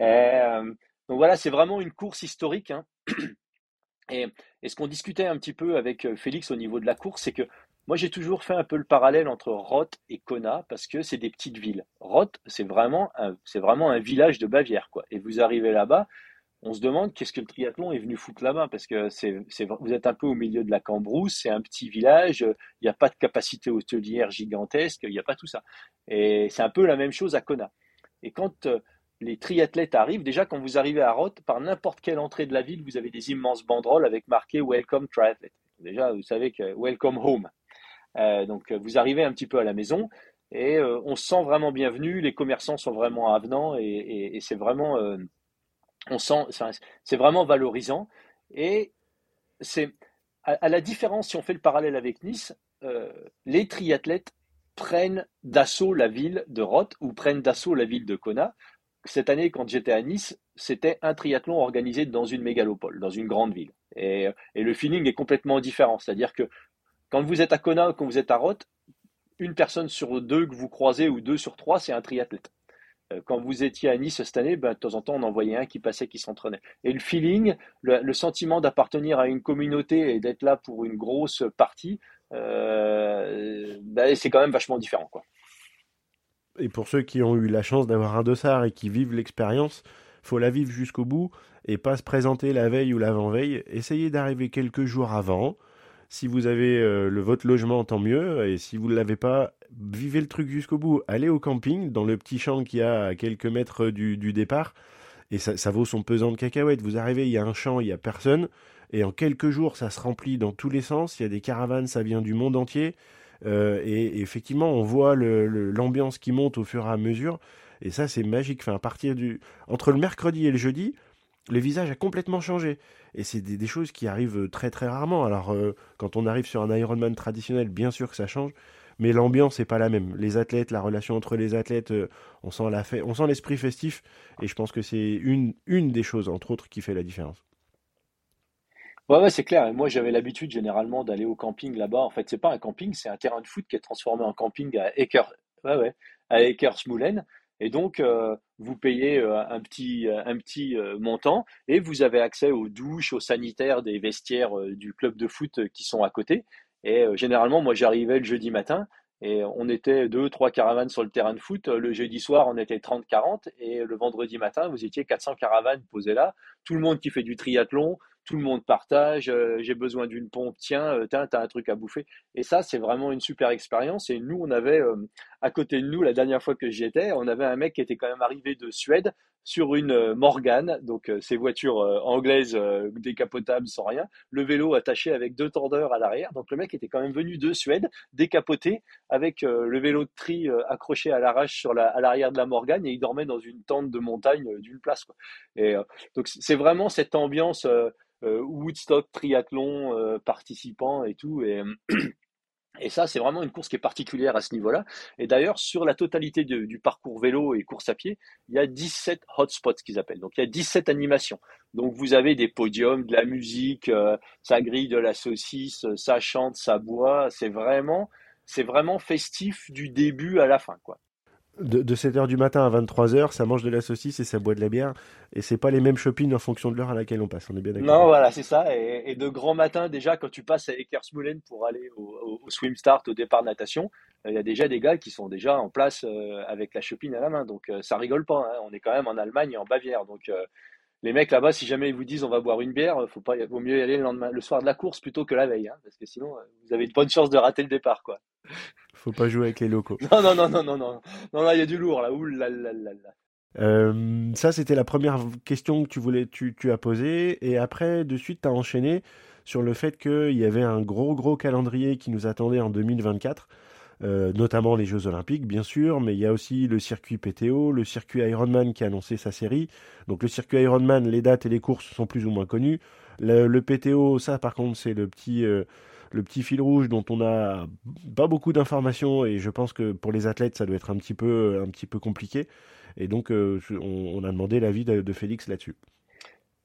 Euh, donc voilà, c'est vraiment une course historique. Hein. Et, ce qu'on discutait un petit peu avec euh, Félix au niveau de la course, c'est que moi j'ai toujours fait un peu le parallèle entre Roth et Kona parce que c'est des petites villes. Roth, c'est vraiment c'est vraiment un village de Bavière quoi. Et vous arrivez là-bas, on se demande qu'est-ce que le triathlon est venu foutre là-bas, parce que c'est, vous êtes un peu au milieu de la Cambrousse, c'est un petit village, il n'y a pas de capacité hôtelière gigantesque, il n'y a pas tout ça. Et c'est un peu la même chose à Kona. Et quand euh, les triathlètes arrivent, déjà quand vous arrivez à Roth, par n'importe quelle entrée de la ville, vous avez des immenses banderoles avec marqué Welcome Triathlete. Déjà, vous savez que Welcome Home. Euh, donc vous arrivez un petit peu à la maison et euh, on se sent vraiment bienvenu, les commerçants sont vraiment avenants et, c'est vraiment on sent, c'est vraiment valorisant. Et c'est à, la différence, si on fait le parallèle avec Nice, euh, les triathlètes prennent d'assaut la ville de Roth ou prennent d'assaut la ville de Kona. Cette année, quand j'étais à Nice, c'était un triathlon organisé dans une mégalopole, dans une grande ville. Et, et le feeling est complètement différent. C'est-à-dire que quand vous êtes à Kona ou quand vous êtes à Roth, une personne sur deux que vous croisez ou deux sur trois, c'est un triathlète. Euh, quand vous étiez à Nice cette année, ben, de temps en temps, on en voyait un qui passait, qui s'entraînait. Et le feeling, le, sentiment d'appartenir à une communauté et d'être là pour une grosse partie, euh, ben, c'est quand même vachement différent. Quoi.
Et pour ceux qui ont eu la chance d'avoir un dossard et qui vivent l'expérience, faut la vivre jusqu'au bout et pas se présenter la veille ou l'avant-veille. Essayez d'arriver quelques jours avant. Si vous avez euh, le, votre logement, tant mieux. Et si vous ne l'avez pas, vivez le truc jusqu'au bout. Allez au camping, dans le petit champ qui a à quelques mètres du, départ. Et ça, vaut son pesant de cacahuètes. Vous arrivez, il y a un champ, il n'y a personne. Et en quelques jours, ça se remplit dans tous les sens. Il y a des caravanes, ça vient du monde entier. Euh, et, effectivement, on voit l'ambiance qui monte au fur et à mesure. Et ça, c'est magique. Enfin, à partir du entre le mercredi et le jeudi, le visage a complètement changé. Et c'est des, choses qui arrivent très très rarement. Alors, euh, quand on arrive sur un Ironman traditionnel, bien sûr que ça change, mais l'ambiance n'est pas la même. Les athlètes, la relation entre les athlètes, euh, on sent la on sent l'esprit festif, et je pense que c'est une, une des choses, entre autres, qui fait la différence.
Ouais, c'est clair. moi, j'avais l'habitude généralement d'aller au camping là-bas. En fait, c'est pas un camping, c'est un terrain de foot qui est transformé en camping à ouais, ouais, à Et donc, vous payez un petit, un petit montant et vous avez accès aux douches, aux sanitaires des vestiaires du club de foot qui sont à côté. Et généralement, moi, j'arrivais le jeudi matin et on était deux, trois caravanes sur le terrain de foot. Le jeudi soir, on était 30, 40. Et le vendredi matin, vous étiez 400 caravanes posées là. Tout le monde qui fait du triathlon, tout le monde partage. Euh, j'ai besoin d'une pompe, tiens, euh, tiens, t'as un truc à bouffer. Et ça, c'est vraiment une super expérience. Et nous, on avait, euh, à côté de nous, la dernière fois que j'y étais, on avait un mec qui était quand même arrivé de Suède sur une euh, Morgane, donc euh, ces voitures euh, anglaises décapotables sans rien, le vélo attaché avec deux tordeurs à l'arrière. Donc le mec était quand même venu de Suède, décapoté, avec le vélo de tri accroché à l'arrache la, à l'arrière de la Morgane et il dormait dans une tente de montagne d'une place. Quoi. Et donc c'est vraiment cette ambiance Woodstock triathlon participant et tout. Et Et ça, c'est vraiment une course qui est particulière à ce niveau-là. Et d'ailleurs, sur la totalité du parcours vélo et course à pied, il y a 17 hotspots qu'ils appellent. Donc, il y a 17 animations. Donc, vous avez des podiums, de la musique, euh, ça grille de la saucisse, ça chante, ça boit. C'est vraiment, c'est vraiment festif du début à la fin, quoi
de, 7h du matin à 23h, ça mange de la saucisse et ça boit de la bière. Et c'est pas les mêmes shopping en fonction de l'heure à laquelle on passe. On est bien d'accord.
Non, voilà, c'est ça. Et, de grand matin, déjà, quand tu passes à Ekersmullen pour aller au, swim start, au départ natation, euh, il y a déjà des gars qui sont déjà en place euh, avec la shopping à la main. Donc, euh, ça rigole pas. Hein. On est quand même en Allemagne et en Bavière. Donc, les mecs là-bas, si jamais ils vous disent on va boire une bière, faut pas, vaut mieux y aller le lendemain, le soir de la course plutôt que la veille, hein, parce que sinon vous avez de bonnes chances de rater le départ, quoi.
Faut pas jouer avec les locaux.
Non, non, non, non, non, non, non, il y a du lourd là. Ouh là là là
Euh, ça, c'était la première question que tu voulais, tu, tu as posée, et après, de suite, tu as enchaîné sur le fait qu'il y avait un gros, gros calendrier qui nous attendait en 2024. Euh, notamment les Jeux Olympiques, bien sûr, mais il y a aussi le circuit PTO, le circuit Ironman qui a annoncé sa série. Donc le circuit Ironman, les dates et les courses sont plus ou moins connues. Le, PTO, ça par contre, c'est le petit, euh, le petit fil rouge dont on a pas beaucoup d'informations et je pense que pour les athlètes, ça doit être un petit peu, un petit peu compliqué. Et donc, euh, on, a demandé l'avis de, Félix là-dessus.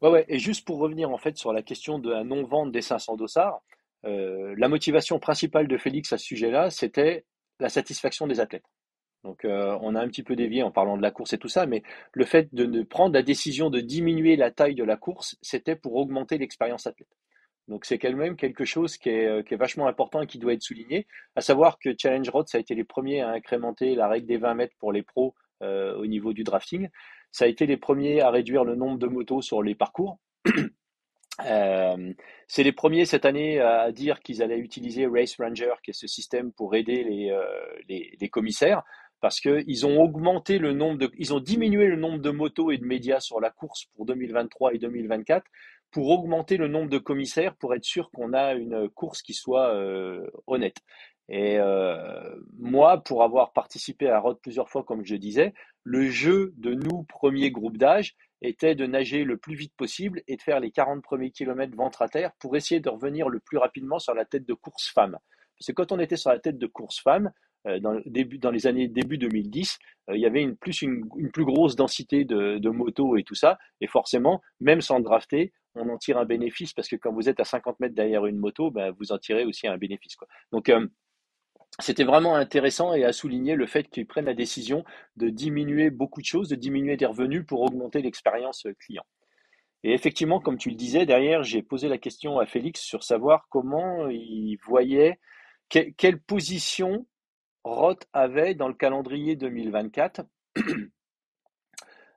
Ouais, ouais. Et juste pour revenir en fait sur la question de la non-vente des 500 dossards, euh, la motivation principale de Félix à ce sujet-là, c'était la satisfaction des athlètes. Donc euh, on a un petit peu dévié en parlant de la course et tout ça, mais le fait de, prendre la décision de diminuer la taille de la course, c'était pour augmenter l'expérience athlète. Donc c'est quand même quelque chose qui est, euh, qui est, vachement important et qui doit être souligné, à savoir que Challenge Road, ça a été les premiers à incrémenter la règle des 20 mètres pour les pros au niveau du drafting. Ça a été les premiers à réduire le nombre de motos sur les parcours. Euh, c'est les premiers cette année à dire qu'ils allaient utiliser Race Ranger, qui est ce système pour aider les, euh, les, commissaires, parce qu'ils ont augmenté le nombre de, ils ont diminué le nombre de motos et de médias sur la course pour 2023 et 2024 pour augmenter le nombre de commissaires pour être sûr qu'on a une course qui soit euh, honnête. Et moi, pour avoir participé à Rod plusieurs fois, comme je disais, le jeu de nous, premier groupe d'âge, était de nager le plus vite possible et de faire les 40 premiers kilomètres ventre à terre pour essayer de revenir le plus rapidement sur la tête de course femme. Parce que quand on était sur la tête de course femme, euh, dans, début, dans les années début 2010, euh, il y avait une plus, une, plus grosse densité de, de motos et tout ça. Et forcément, même sans drafter, on en tire un bénéfice parce que quand vous êtes à 50 mètres derrière une moto, ben, vous en tirez aussi un bénéfice. Quoi. Donc, euh, c'était vraiment intéressant et à souligner le fait qu'ils prennent la décision de diminuer beaucoup de choses, de diminuer des revenus pour augmenter l'expérience client. Et effectivement, comme tu le disais, derrière, j'ai posé la question à Félix sur savoir comment il voyait, quelle position Roth avait dans le calendrier 2024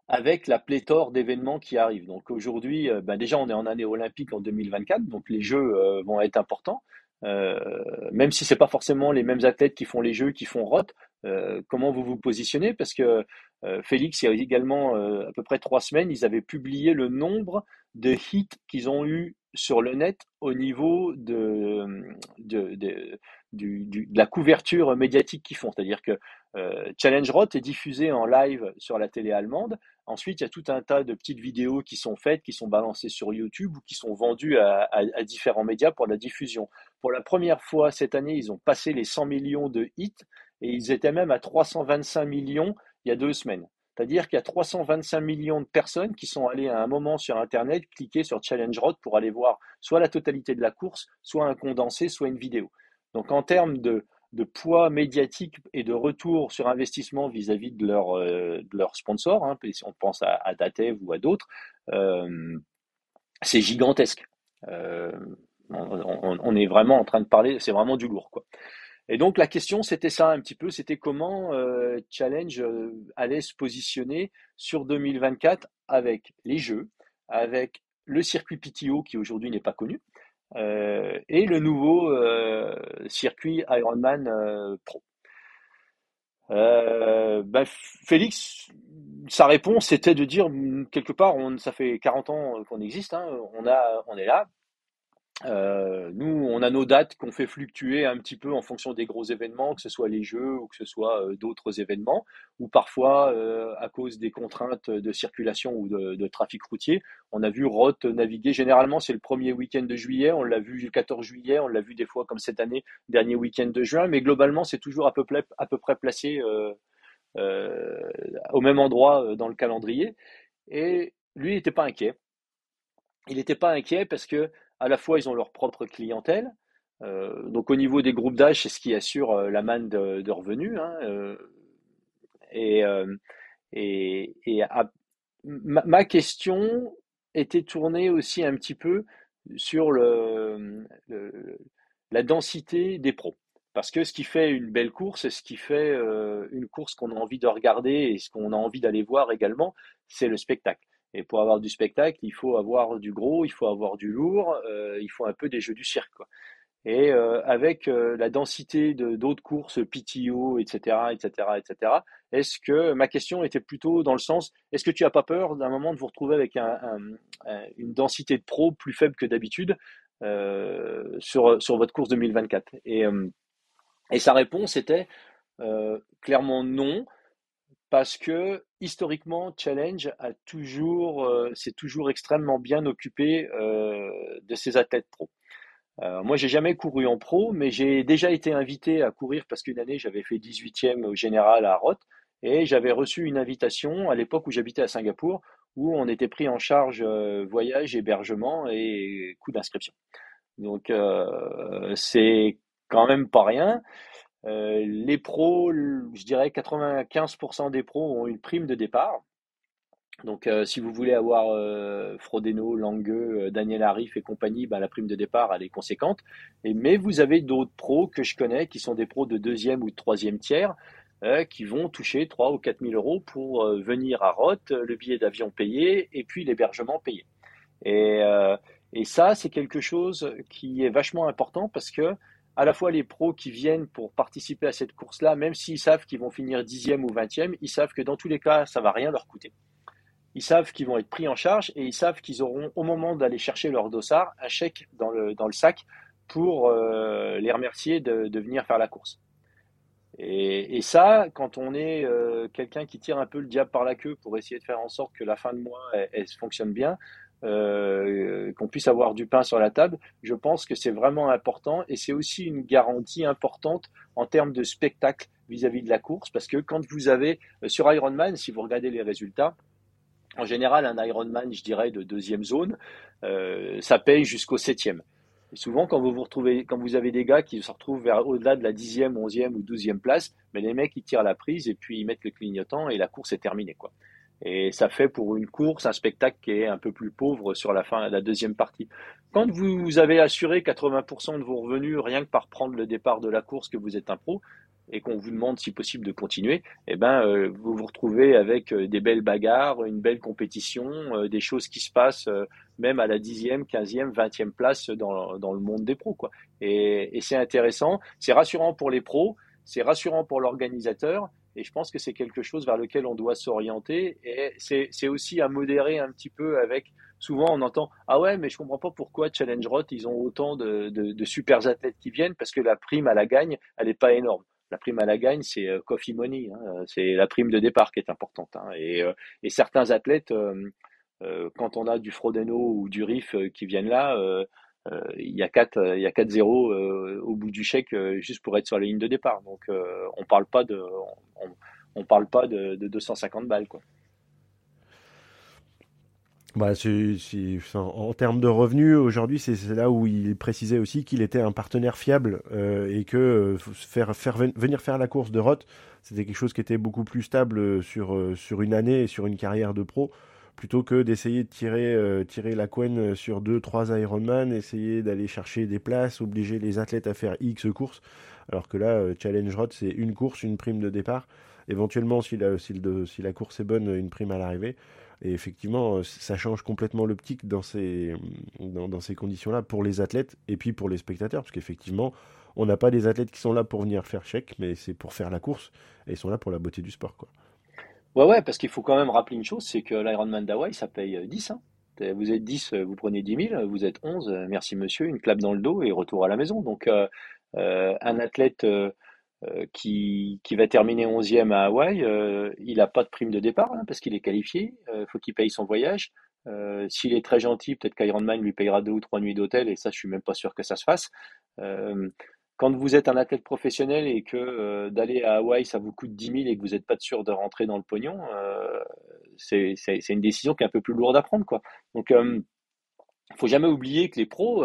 avec la pléthore d'événements qui arrivent. Donc aujourd'hui, euh, ben déjà, on est en année olympique en 2024, donc les Jeux euh, vont être importants. Euh, même si c'est pas forcément les mêmes athlètes qui font les jeux, qui font Roth, euh, comment vous vous positionnez? Parce que euh, Félix, il y a également à peu près trois semaines, ils avaient publié le nombre de hits qu'ils ont eu sur le net au niveau de, de, de la couverture médiatique qu'ils font. C'est-à-dire que Challenge Roth est diffusé en live sur la télé allemande. Ensuite, il y a tout un tas de petites vidéos qui sont faites, qui sont balancées sur YouTube ou qui sont vendues à différents médias pour la diffusion. Pour la première fois cette année, ils ont passé les 100 millions de hits et ils étaient même à 325 millions il y a deux semaines. C'est-à-dire qu'il y a 325 millions de personnes qui sont allées à un moment sur Internet cliquer sur Challenge Road pour aller voir soit la totalité de la course, soit un condensé, soit une vidéo. Donc en termes de, poids médiatique et de retour sur investissement vis-à-vis de leurs leur sponsors, hein, on pense à, à Datev ou à d'autres, c'est gigantesque. On, est vraiment en train de parler, c'est vraiment du lourd, quoi. Et donc la question, c'était ça un petit peu, c'était comment euh, Challenge euh, allait se positionner sur 2024 avec les jeux, avec le circuit PTO qui aujourd'hui n'est pas connu, euh, et le nouveau circuit Ironman Pro. Ben, Félix, sa réponse c'était de dire quelque part, on, ça fait 40 ans qu'on existe, hein, on, a, on est là, euh, nous, on a nos dates qu'on fait fluctuer un petit peu en fonction des gros événements, que ce soit les Jeux ou que ce soit euh, d'autres événements, ou parfois euh, à cause des contraintes de circulation ou de, trafic routier. On a vu Roth naviguer. Généralement, c'est le premier week-end de juillet. On l'a vu le 14 juillet. On l'a vu des fois comme cette année, dernier week-end de juin. Mais globalement, c'est toujours à peu, près, à peu près placé au même endroit dans le calendrier. Et lui, il n'était pas inquiet. Il n'était pas inquiet parce que à la fois ils ont leur propre clientèle. Euh, donc au niveau des groupes d'âge, c'est ce qui assure euh, la manne de, revenus. Hein, euh, et, ma, question était tournée aussi un petit peu sur la densité des pros. Parce que ce qui fait une belle course, ce qui fait une course qu'on a envie de regarder et ce qu'on a envie d'aller voir également, c'est le spectacle. Et pour avoir du spectacle, il faut avoir du gros, il faut avoir du lourd, euh, il faut un peu des jeux du cirque. Et euh, avec euh, la densité de d'autres courses, PTO, etc., etc., etc. Est-ce que ma question était plutôt dans le sens, est-ce que tu n'as pas peur d'un moment de vous retrouver avec une densité de pro plus faible que d'habitude sur sur votre course 2024 Et et sa réponse était clairement non parce que historiquement, Challenge a toujours, euh, s'est toujours extrêmement bien occupé euh, de ses athlètes pro. Euh, moi, j'ai jamais couru en pro, mais j'ai déjà été invité à courir parce qu'une année, j'avais fait 18e au général à Roth et j'avais reçu une invitation à l'époque où j'habitais à Singapour où on était pris en charge euh, voyage, hébergement et coût d'inscription. Donc, c'est quand même pas rien. Euh, les pros, je dirais 95% des pros ont une prime de départ. Donc, euh, si vous voulez avoir euh, Frodeno, Langueux, Daniel Arif et compagnie, bah, la prime de départ, elle est conséquente. Mais vous avez d'autres pros que je connais qui sont des pros de deuxième ou de troisième tiers qui vont toucher 3 ou 4 000 euros pour venir à Roth, le billet d'avion payé et puis l'hébergement payé. Et ça, c'est quelque chose qui est vachement important parce que à la fois les pros qui viennent pour participer à cette course-là, même s'ils savent qu'ils vont finir dixième ou vingtième, ils savent que dans tous les cas, ça va rien leur coûter. Ils savent qu'ils vont être pris en charge et ils savent qu'ils auront, au moment d'aller chercher leur dossard, un chèque dans le, sac pour euh, les remercier de, venir faire la course. Et, ça, quand on est euh, quelqu'un qui tire un peu le diable par la queue pour essayer de faire en sorte que la fin de mois elle fonctionne bien, euh, qu'on puisse avoir du pain sur la table, je pense que c'est vraiment important et c'est aussi une garantie importante en termes de spectacle vis-à-vis de la course parce que quand vous avez euh, sur Ironman, si vous regardez les résultats, en général, un Ironman, je dirais, de deuxième zone, euh, ça paye jusqu'au septième. Et souvent, quand vous vous retrouvez, quand vous avez des gars qui se retrouvent au-delà de la dixième, onzième ou douzième place, mais les mecs ils tirent la prise et puis ils mettent le clignotant et la course est terminée, quoi. Et ça fait pour une course un spectacle qui est un peu plus pauvre sur la fin, la deuxième partie. Quand vous avez assuré 80% de vos revenus rien que par prendre le départ de la course que vous êtes un pro et qu'on vous demande si possible de continuer, eh ben euh, vous vous retrouvez avec euh, des belles bagarres, une belle compétition, euh, des choses qui se passent même à la dixième, quinzième, vingtième place dans, dans le monde des pros quoi. Et, et c'est intéressant, c'est rassurant pour les pros, c'est rassurant pour l'organisateur et je pense que c'est quelque chose vers lequel on doit s'orienter. Et c'est aussi à modérer un petit peu avec. Souvent, on entend Ah ouais, mais je comprends pas pourquoi Challenge Roth, ils ont autant de, de, super athlètes qui viennent parce que la prime à la gagne, elle n'est pas énorme. La prime à la gagne, c'est euh, coffee money. Hein. c'est la prime de départ qui est importante. Hein. et, euh, et, certains athlètes, euh, quand on a du Frodeno ou du Riff qui viennent là, euh, il y a 4 il y a 4 0 euh, au bout du chèque juste pour être sur la ligne de départ. Donc on parle pas de on, parle pas de, 250 balles
bah, en, termes de revenus, aujourd'hui, c'est là où il précisait aussi qu'il était un partenaire fiable euh, et que euh, faire, venir faire la course de Roth, c'était quelque chose qui était beaucoup plus stable sur, sur une année et sur une carrière de pro, plutôt que d'essayer de tirer, tirer la couenne sur deux, trois Ironman, essayer d'aller chercher des places, obliger les athlètes à faire X courses, alors que là, Challenge Roth, c'est une course, une prime de départ, éventuellement, si la, course est bonne, une prime à l'arrivée. Et effectivement, euh, ça change complètement l'optique dans ces, conditions-là pour les athlètes et puis pour les spectateurs, parce qu'effectivement, on n'a pas des athlètes qui sont là pour venir faire chèque, mais c'est pour faire la course, et ils sont là pour la beauté du sport. Quoi.
Ouais, ouais, parce qu'il faut quand même rappeler une chose, c'est que l'Ironman d'Hawaï, ça paye 10. Euh, hein. Vous êtes 10, euh, vous prenez 10 000, vous êtes 11, merci monsieur, une clap dans le dos et retour à la maison. Donc, un athlète qui, qui, va terminer 11e à Hawaï, euh, il n'a pas de prime de départ hein, parce qu'il est qualifié. Il euh, faut qu'il paye son voyage. S'il est très gentil, peut-être qu'Ironman lui payera deux ou trois nuits d'hôtel et ça, je suis même pas sûr que ça se fasse. quand vous êtes un athlète professionnel et que d'aller à Hawaï, ça vous coûte 10 000 et que vous n'êtes pas sûr de rentrer dans le pognon, c'est une décision qui est un peu plus lourde à prendre. Quoi. Donc, il faut jamais oublier que les pros,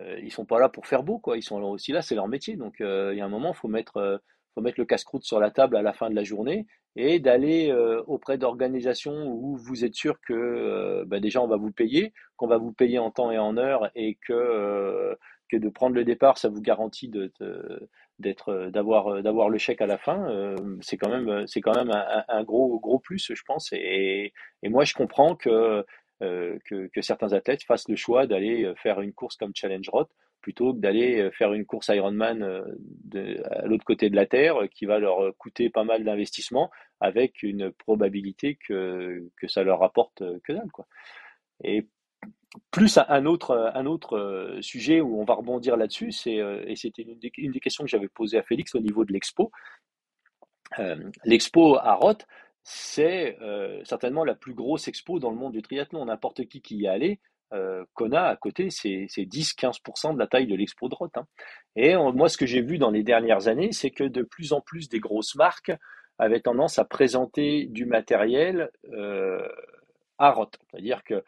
euh, ils sont pas là pour faire beau, quoi. Ils sont aussi là, c'est leur métier. Donc, euh, il y a un moment, faut mettre, euh, faut mettre le casse-croûte sur la table à la fin de la journée et d'aller auprès d'organisations où vous êtes sûr que bah, déjà on va vous payer, qu'on va vous payer en temps et en heure et que que de prendre le départ, ça vous garantit d'être d'avoir d'avoir le chèque à la fin. c'est quand même c'est quand même un, gros gros plus, je pense. Et moi, je comprends que euh, que, certains athlètes fassent le choix d'aller euh, faire une course comme Challenge Roth plutôt que d'aller euh, faire une course Ironman à l'autre côté de la Terre qui va leur coûter pas mal d'investissement avec une probabilité que, que ça leur rapporte que dalle. Et plus un autre, un autre sujet où on va rebondir là-dessus, c'est, et c'était une, des questions que j'avais posées à Félix au niveau de l'expo. l'expo à Roth, c'est euh, certainement la plus grosse expo dans le monde du triathlon. N'importe qui qui y est allé, euh, Kona à côté, c'est 10-15% de la taille de l'expo de Roth. Hein. Et moi, ce que j'ai vu dans les dernières années, c'est que de plus en plus des grosses marques avaient tendance à présenter du matériel euh, à Roth. C'est-à-dire que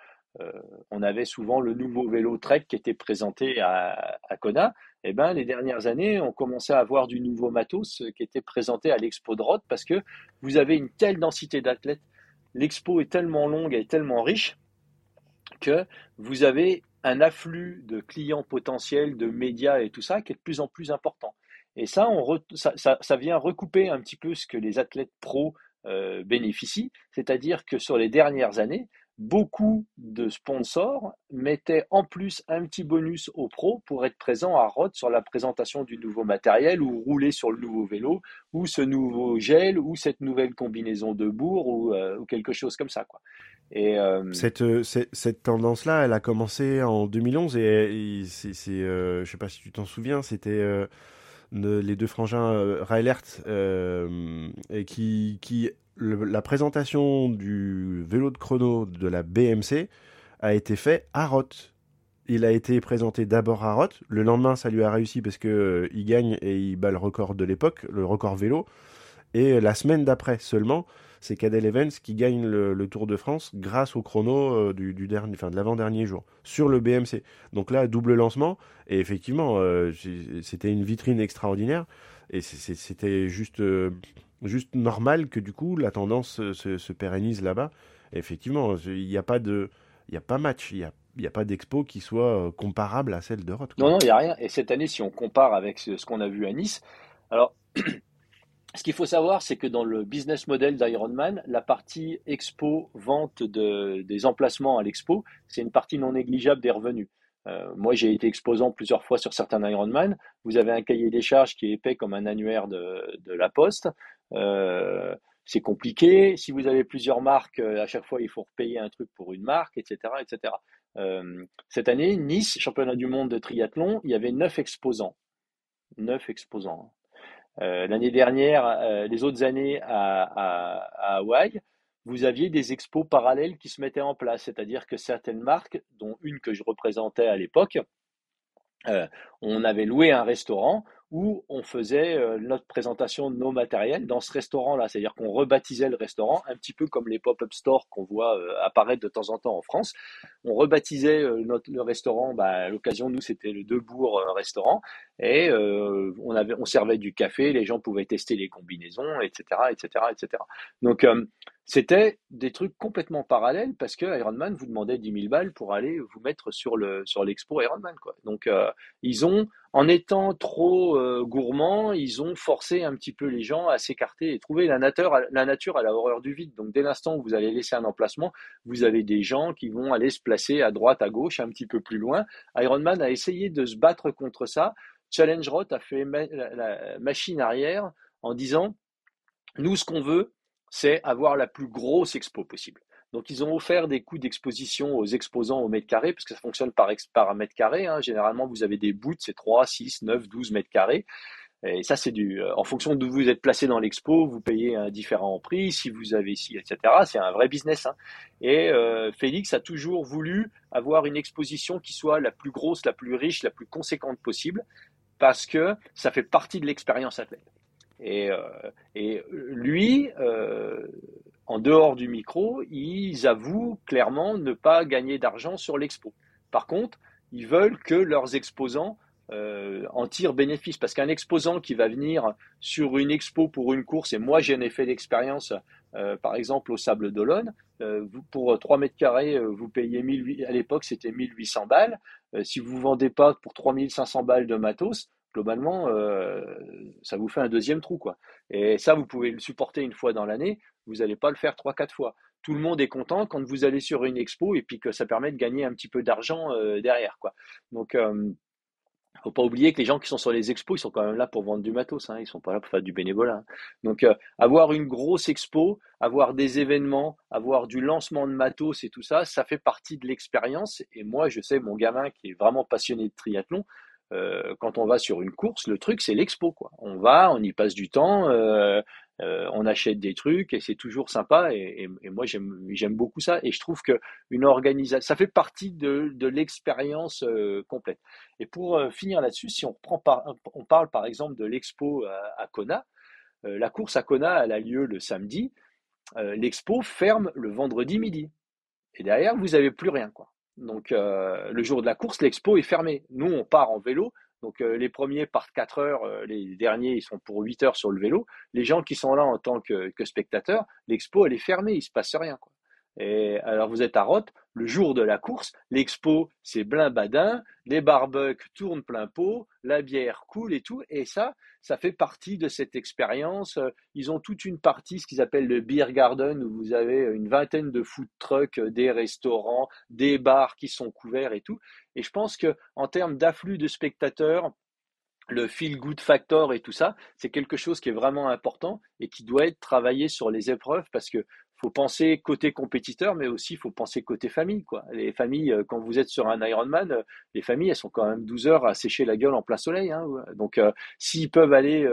on avait souvent le nouveau vélo Trek qui était présenté à, Kona. Eh ben, les dernières années, on commençait à avoir du nouveau matos qui était présenté à l'expo de Roth parce que vous avez une telle densité d'athlètes. L'expo est tellement longue et tellement riche que vous avez un afflux de clients potentiels, de médias et tout ça qui est de plus en plus important. Et ça, ça, vient recouper un petit peu ce que les athlètes pros euh, bénéficient, c'est-à-dire que sur les dernières années, beaucoup de sponsors mettaient en plus un petit bonus aux pros pour être présents à Roth sur la présentation du nouveau matériel ou rouler sur le nouveau vélo ou ce nouveau gel ou cette nouvelle combinaison de bourre ou, euh, quelque chose comme ça.
Et, euh, cette, cette, tendance-là, elle a commencé en 2011 et, euh, je sais pas si tu t'en souviens, c'était les deux frangins Railert qui, la présentation du vélo de chrono de la BMC a été fait à Roth. Il a été présenté d'abord à Roth. Le lendemain, ça lui a réussi parce que euh, gagne et il bat le record de l'époque, le record vélo. Et la semaine d'après seulement, c'est Cadel Evans qui gagne le, Tour de France grâce au chrono euh, du, dernier, enfin de l'avant-dernier jour sur le BMC. Donc là, double lancement. Et effectivement, euh, c'était une vitrine extraordinaire. Et c'était juste juste normal que du coup la tendance se, pérennise là-bas. Effectivement, il n'y a pas de, il n'y a pas match, il n'y a, y a pas d'expo qui soit euh, comparable à celle de Roth.
Non, non, il n'y a rien. Et cette année, si on compare avec ce, qu'on a vu à Nice, alors ce qu'il faut savoir, c'est que dans le business model d'Ironman, la partie expo, vente de, des emplacements à l'expo, c'est une partie non négligeable des revenus. Euh, moi, j'ai été exposant plusieurs fois sur certains Ironman. Vous avez un cahier des charges qui est épais comme un annuaire de, de la Poste. Euh, c'est compliqué. Si vous avez plusieurs marques, euh, à chaque fois, il faut repayer un truc pour une marque, etc. etc. Euh, cette année, Nice, championnat du monde de triathlon, il y avait neuf exposants. Neuf exposants. L'année dernière, les autres années à, à, Hawaï, vous aviez des expos parallèles qui se mettaient en place, c'est-à-dire que certaines marques, dont une que je représentais à l'époque, on avait loué un restaurant où on faisait euh, notre présentation de nos matériels dans ce restaurant-là. C'est-à-dire qu'on rebaptisait le restaurant un petit peu comme les pop-up stores qu'on voit euh, apparaître de temps en temps en France. On rebaptisait euh, notre, le restaurant, bah, à l'occasion, nous, c'était le Debourg restaurant. Et on, avait, on servait du café, les gens pouvaient tester les combinaisons, etc. etc., etc. Donc, c'était des trucs complètement parallèles parce que Ironman vous demandait 10 000 balles pour aller vous mettre sur le sur l'expo Ironman quoi. Donc ils ont en étant trop euh, gourmands, ils ont forcé un petit peu les gens à s'écarter et trouver la nature, la nature à la horreur du vide. Donc dès l'instant où vous allez laisser un emplacement, vous avez des gens qui vont aller se placer à droite, à gauche, un petit peu plus loin. Ironman a essayé de se battre contre ça. Challenge Rot a fait la machine arrière en disant nous ce qu'on veut, c'est avoir la plus grosse expo possible. Donc, ils ont offert des coûts d'exposition aux exposants au mètre carré, parce que ça fonctionne par, par mètre carré. Hein. Généralement, vous avez des bouts, c'est 3, 6, 9, 12 mètres carrés. Et ça, c'est du, euh, en fonction d'où vous êtes placé dans l'expo, vous payez un différent prix, si vous avez ici, etc. C'est un vrai business. Hein. Et euh, Félix a toujours voulu avoir une exposition qui soit la plus grosse, la plus riche, la plus conséquente possible, parce que ça fait partie de l'expérience athlète. Et, euh, lui, euh, en dehors du micro, ils avouent clairement ne pas gagner d'argent sur l'expo. Par contre, ils veulent que leurs exposants euh, en tirent bénéfice. Parce qu'un exposant qui va venir sur une expo pour une course, et moi j'ai un effet d'expérience, euh, par exemple au Sable d'Olonne, pour 3 mètres carrés, vous payez 1000, à l'époque c'était 1800 balles. Si vous ne vendez pas pour 3500 balles de matos, globalement, ça vous fait un deuxième trou. quoi. Et ça, vous pouvez le supporter une fois dans l'année vous n'allez pas le faire trois, quatre fois. Tout le monde est content quand vous allez sur une expo et puis que ça permet de gagner un petit peu d'argent euh, derrière. Quoi. Donc, euh, faut pas oublier que les gens qui sont sur les expos, ils sont quand même là pour vendre du matos, hein, ils sont pas là pour faire du bénévolat. Hein. Donc, euh, avoir une grosse expo, avoir des événements, avoir du lancement de matos et tout ça, ça fait partie de l'expérience. Et moi, je sais, mon gamin qui est vraiment passionné de triathlon, euh, quand on va sur une course, le truc c'est l'expo quoi. On va, on y passe du temps, euh, euh, on achète des trucs et c'est toujours sympa et, moi j'aime beaucoup ça et je trouve que une organisation, ça fait partie de, l'expérience complète. Et pour finir là-dessus, si on parle par exemple de l'expo à, Kona, la course à Kona elle a lieu le samedi, l'expo ferme le vendredi midi et derrière vous avez plus rien quoi. Donc euh, le jour de la course, l'expo est fermé. Nous, on part en vélo. Donc euh, les premiers partent 4 heures, euh, les derniers, ils sont pour 8 heures sur le vélo. Les gens qui sont là en tant que, spectateurs, l'expo, elle est fermée, il se passe rien. Quoi. Et alors vous êtes à Roth, le jour de la course, l'expo c'est blin badin, les barbecues tournent plein pot, la bière coule et tout, et ça, ça fait partie de cette expérience. Ils ont toute une partie, ce qu'ils appellent le beer garden, où vous avez une vingtaine de food trucks, des restaurants, des bars qui sont couverts et tout. Et je pense que en termes d'afflux de spectateurs, le feel good factor et tout ça, c'est quelque chose qui est vraiment important et qui doit être travaillé sur les épreuves parce que faut penser côté compétiteur, mais aussi faut penser côté famille. Quoi. Les familles, euh, quand vous êtes sur un Ironman, euh, les familles, elles sont quand même 12 heures à sécher la gueule en plein soleil. Hein. Donc, euh, s'ils peuvent aller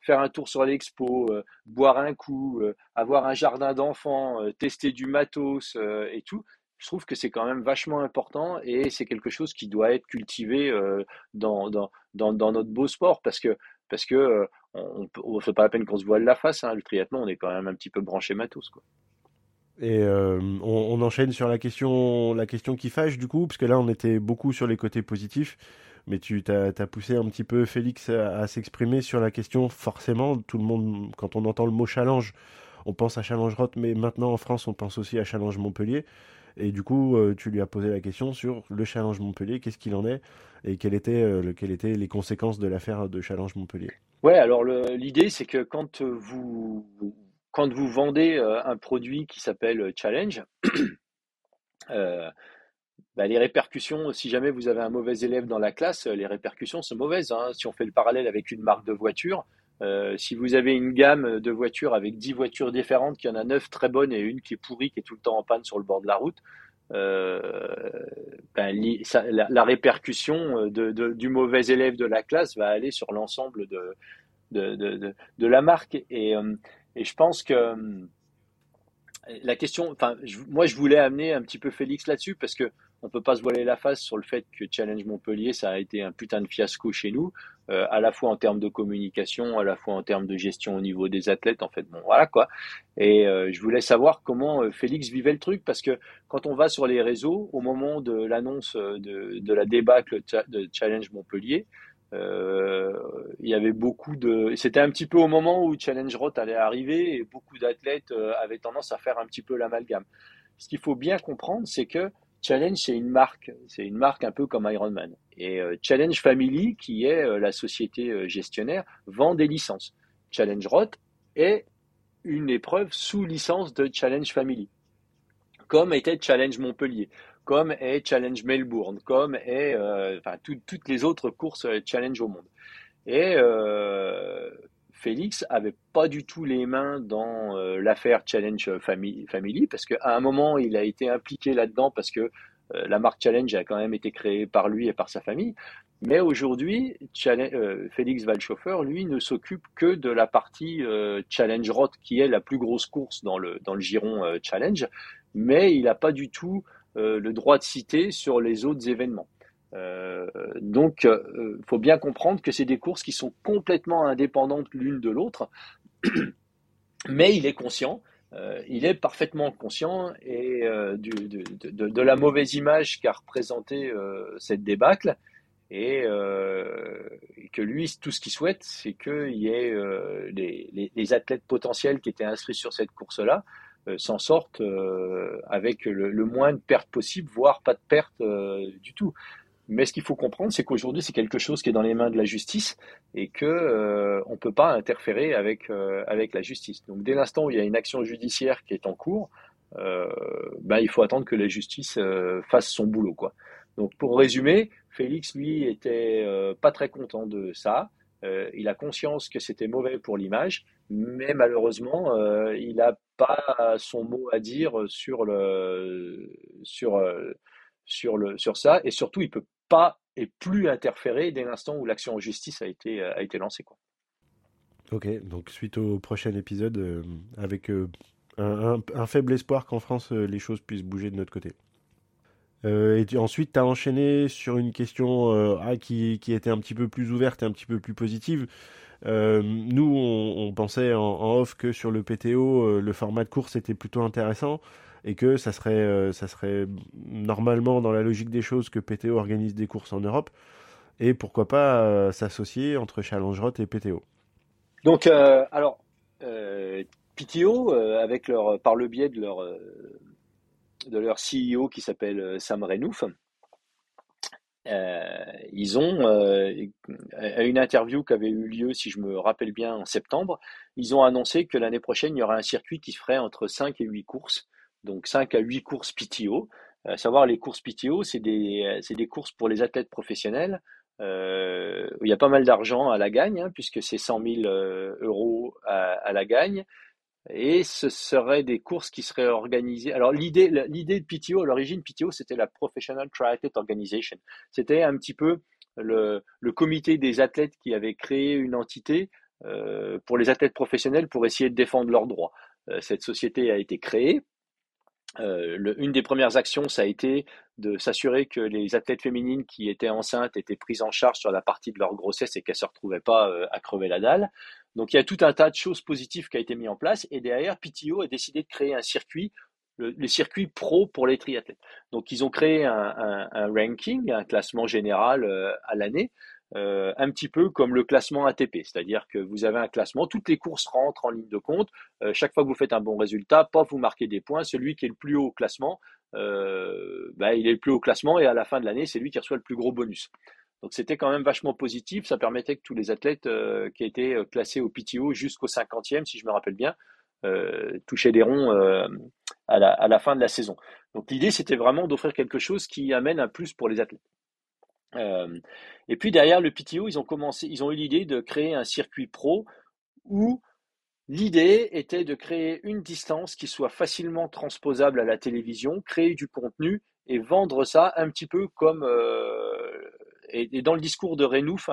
faire un tour sur l'expo, boire un coup, avoir un jardin d'enfants, tester du matos et tout, je trouve que c'est quand même vachement important et c'est quelque chose qui doit être cultivé dans, dans, dans, notre beau sport parce que parce que on ne fait pas la peine qu'on se voile la face. Hein. Le triathlon, on est quand même un petit peu branché matos. Quoi.
Et euh, on, enchaîne sur la question, la question qui fâche du coup, parce que là on était beaucoup sur les côtés positifs, mais tu t'as as poussé un petit peu Félix à, s'exprimer sur la question. Forcément, tout le monde, quand on entend le mot challenge, on pense à Challenge Roth, mais maintenant en France on pense aussi à Challenge Montpellier. Et du coup, euh, tu lui as posé la question sur le Challenge Montpellier, qu'est-ce qu'il en est et quelles étaient, euh, quelles étaient les conséquences de l'affaire de Challenge Montpellier.
Ouais, alors l'idée c'est que quand vous quand vous vendez euh, un produit qui s'appelle euh, Challenge, euh, bah, les répercussions, si jamais vous avez un mauvais élève dans la classe, les répercussions sont mauvaises. Hein. Si on fait le parallèle avec une marque de voiture, si vous avez une gamme de voitures avec 10 voitures différentes, qu'il y en a 9 très bonnes et une qui est pourrie, qui est tout le temps en panne sur le bord de la route, ben, la, répercussion du mauvais élève de la classe va aller sur l'ensemble de, de, la marque. Et, et je pense que euh, la question, enfin, moi je voulais amener un petit peu Félix là-dessus parce que on peut pas se voiler la face sur le fait que Challenge Montpellier, ça a été un putain de fiasco chez nous, euh, à la fois en termes de communication, à la fois en termes de gestion au niveau des athlètes. En fait, bon, voilà quoi. Et euh, je voulais savoir comment Félix vivait le truc, parce que quand on va sur les réseaux, au moment de l'annonce de, la débâcle de Challenge Montpellier, il y avait beaucoup de. C'était un petit peu au moment où Challenge Roth allait arriver et beaucoup d'athlètes avaient tendance à faire un petit peu l'amalgame. Ce qu'il faut bien comprendre, c'est que Challenge, c'est une marque, c'est une marque un peu comme Ironman. Et euh, Challenge Family, qui est euh, la société euh, gestionnaire, vend des licences. Challenge Roth est une épreuve sous licence de Challenge Family, comme était Challenge Montpellier, comme est Challenge Melbourne, comme est enfin, toutes les autres courses Challenge au monde. Et Félix avait pas du tout les mains dans euh, l'affaire Challenge Family, parce qu'à un moment, il a été impliqué là-dedans parce que euh, la marque Challenge a quand même été créée par lui et par sa famille. Mais aujourd'hui, euh, Félix Valchauffeur, lui, ne s'occupe que de la partie Challenge Roth, qui est la plus grosse course dans le, dans le giron Challenge, mais il n'a pas du tout le droit de citer sur les autres événements. Euh, donc, il euh, faut bien comprendre que c'est des courses qui sont complètement indépendantes l'une de l'autre, mais il est conscient, euh, il est parfaitement conscient et de, la mauvaise image qu'a représenté cette débâcle. Et, que lui, tout ce qu'il souhaite, c'est qu'il y ait les, athlètes potentiels qui étaient inscrits sur cette course-là s'en sortent avec le, moins de pertes possible, voire pas de pertes du tout. Mais ce qu'il faut comprendre, c'est qu'aujourd'hui, c'est quelque chose qui est dans les mains de la justice et que euh, on peut pas interférer avec euh, avec la justice. Donc, dès l'instant où il y a une action judiciaire qui est en cours, euh, ben, il faut attendre que la justice euh, fasse son boulot, quoi. Donc, pour résumer, Félix, lui, était euh, pas très content de ça. il a conscience que c'était mauvais pour l'image, mais malheureusement, il n'a pas son mot à dire sur le sur sur, le, sur ça, et surtout, il peut pas et plus interférer dès l'instant où l'action en justice a été, a été lancée.
Ok, donc suite au prochain épisode, euh, avec euh, un, faible espoir qu'en France euh, les choses puissent bouger de notre côté. et ensuite, tu as enchaîné sur une question ah, qui, qui, était un petit peu plus ouverte et un petit peu plus positive. Nous, on, pensait en, off que sur le PTO, le format de course était plutôt intéressant et que ça serait, euh, ça serait normalement dans la logique des choses que PTO organise des courses en Europe et pourquoi pas euh, s'associer entre Challenge Roth et PTO.
Donc, euh, alors, PTO, avec leur, par le biais de leur, de leur CEO qui s'appelle Sam Renouf, ils ont, à une interview qui avait eu lieu, si je me rappelle bien, en septembre, ils ont annoncé que l'année prochaine, il y aura un circuit qui ferait entre 5 et 8 courses donc 5 à 8 courses PTO. À euh, savoir, les courses PTO, c'est des, des courses pour les athlètes professionnels. Euh, il y a pas mal d'argent à la gagne, hein, puisque c'est 100 000 euh, euros à, la gagne. Et ce seraient des courses qui seraient organisées. Alors l'idée, l'idée de PTO, à l'origine, PTO, c'était la Professional Triathlete Organization. C'était un petit peu le, comité des athlètes qui avait créé une entité euh, pour les athlètes professionnels pour essayer de défendre leurs droits. cette société a été créée euh, une des premières actions, ça a été de s'assurer que les athlètes féminines qui étaient enceintes étaient prises en charge sur la partie de leur grossesse et qu'elles ne se retrouvaient pas euh, à crever la dalle. Donc il y a tout un tas de choses positives qui a été mis en place et derrière PTO a décidé de créer un circuit, le, circuit pro pour les triathlètes. Donc ils ont créé un, ranking, un classement général euh, à l'année euh, un petit peu comme le classement ATP, c'est-à-dire que vous avez un classement, toutes les courses rentrent en ligne de compte, euh, chaque fois que vous faites un bon résultat, pas vous marquez des points, celui qui est le plus haut au classement, bah, il est le plus haut au classement et à la fin de l'année, c'est lui qui reçoit le plus gros bonus. Donc c'était quand même vachement positif, ça permettait que tous les athlètes qui étaient classés au PTO jusqu'au 50e, si je me rappelle bien, touchaient des ronds à la, fin de la saison. Donc l'idée, c'était vraiment d'offrir quelque chose qui amène un plus pour les athlètes. Euh, et puis derrière le PTO, ils ont commencé, ils ont eu l'idée de créer un circuit pro où l'idée était de créer une distance qui soit facilement transposable à la télévision, créer du contenu et vendre ça un petit peu comme euh, et, dans le discours de Renouf,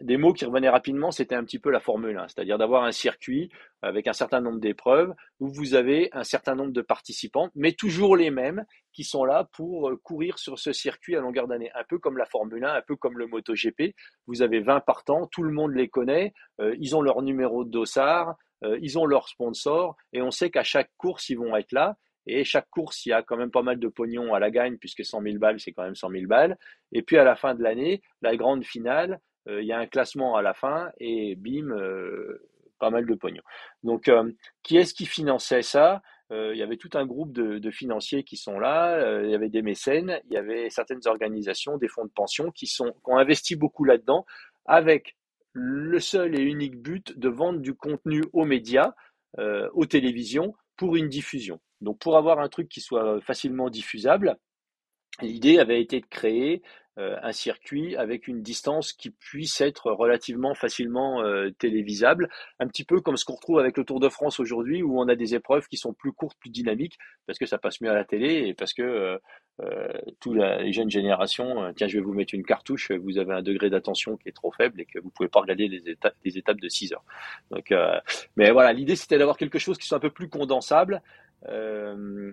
des mots qui revenaient rapidement, c'était un petit peu la Formule 1, c'est-à-dire d'avoir un circuit avec un certain nombre d'épreuves où vous avez un certain nombre de participants, mais toujours les mêmes qui sont là pour courir sur ce circuit à longueur d'année, un peu comme la Formule 1, un peu comme le MotoGP. Vous avez 20 partants, tout le monde les connaît, ils ont leur numéro de dossard, ils ont leur sponsor, et on sait qu'à chaque course, ils vont être là. Et chaque course, il y a quand même pas mal de pognon à la gagne, puisque 100 000 balles, c'est quand même 100 000 balles. Et puis à la fin de l'année, la grande finale, euh, il y a un classement à la fin, et bim, euh, pas mal de pognon. Donc, euh, qui est-ce qui finançait ça? Il y avait tout un groupe de, financiers qui sont là, il y avait des mécènes, il y avait certaines organisations, des fonds de pension qui, sont, qui ont investi beaucoup là-dedans, avec le seul et unique but de vendre du contenu aux médias, aux télévisions, pour une diffusion. Donc pour avoir un truc qui soit facilement diffusable, l'idée avait été de créer un circuit avec une distance qui puisse être relativement facilement télévisable, un petit peu comme ce qu'on retrouve avec le Tour de France aujourd'hui, où on a des épreuves qui sont plus courtes, plus dynamiques, parce que ça passe mieux à la télé et parce que euh, toutes les jeunes générations, tiens, je vais vous mettre une cartouche, vous avez un degré d'attention qui est trop faible et que vous pouvez pas regarder les étapes, les étapes de 6 heures. Donc, mais voilà, l'idée c'était d'avoir quelque chose qui soit un peu plus condensable. Euh,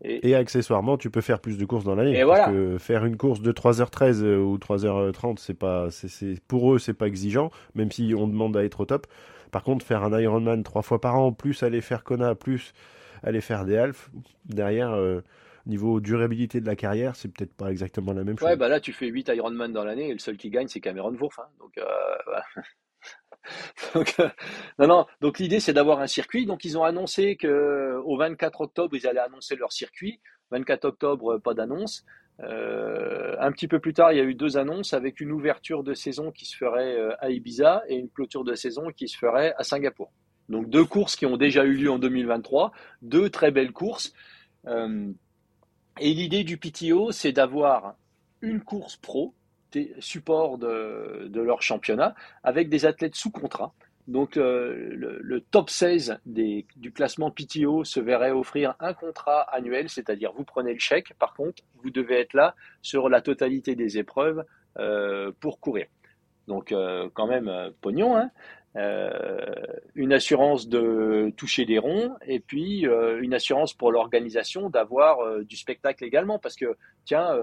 et, accessoirement, tu peux faire plus de courses dans l'année. Parce que faire une course de 3h13 euh, ou 3h30, c'est pas, c'est, pour eux, c'est pas exigeant, même si on demande à être au top. Par contre, faire un Ironman trois fois par an, plus aller faire Kona, plus aller faire des Half, derrière, euh, niveau durabilité de la carrière, c'est peut-être pas exactement la même chose.
Ouais, bah là, tu fais 8 Ironman dans l'année et le seul qui gagne, c'est Cameron Wurf. Hein. donc, donc, euh, non. Donc l'idée c'est d'avoir un circuit. Donc ils ont annoncé que au 24 octobre ils allaient annoncer leur circuit. 24 octobre, pas d'annonce. Euh, un petit peu plus tard, il y a eu deux annonces avec une ouverture de saison qui se ferait euh, à Ibiza et une clôture de saison qui se ferait à Singapour. Donc deux courses qui ont déjà eu lieu en 2023, deux très belles courses. et l'idée du PTO, c'est d'avoir une course pro support de, leur championnat avec des athlètes sous contrat. Donc euh, le, top 16 des, du classement PTO se verrait offrir un contrat annuel, c'est-à-dire vous prenez le chèque, par contre vous devez être là sur la totalité des épreuves euh, pour courir. Donc euh, quand même pognon, hein une assurance de toucher des ronds et puis une assurance pour l'organisation d'avoir du spectacle également parce que tiens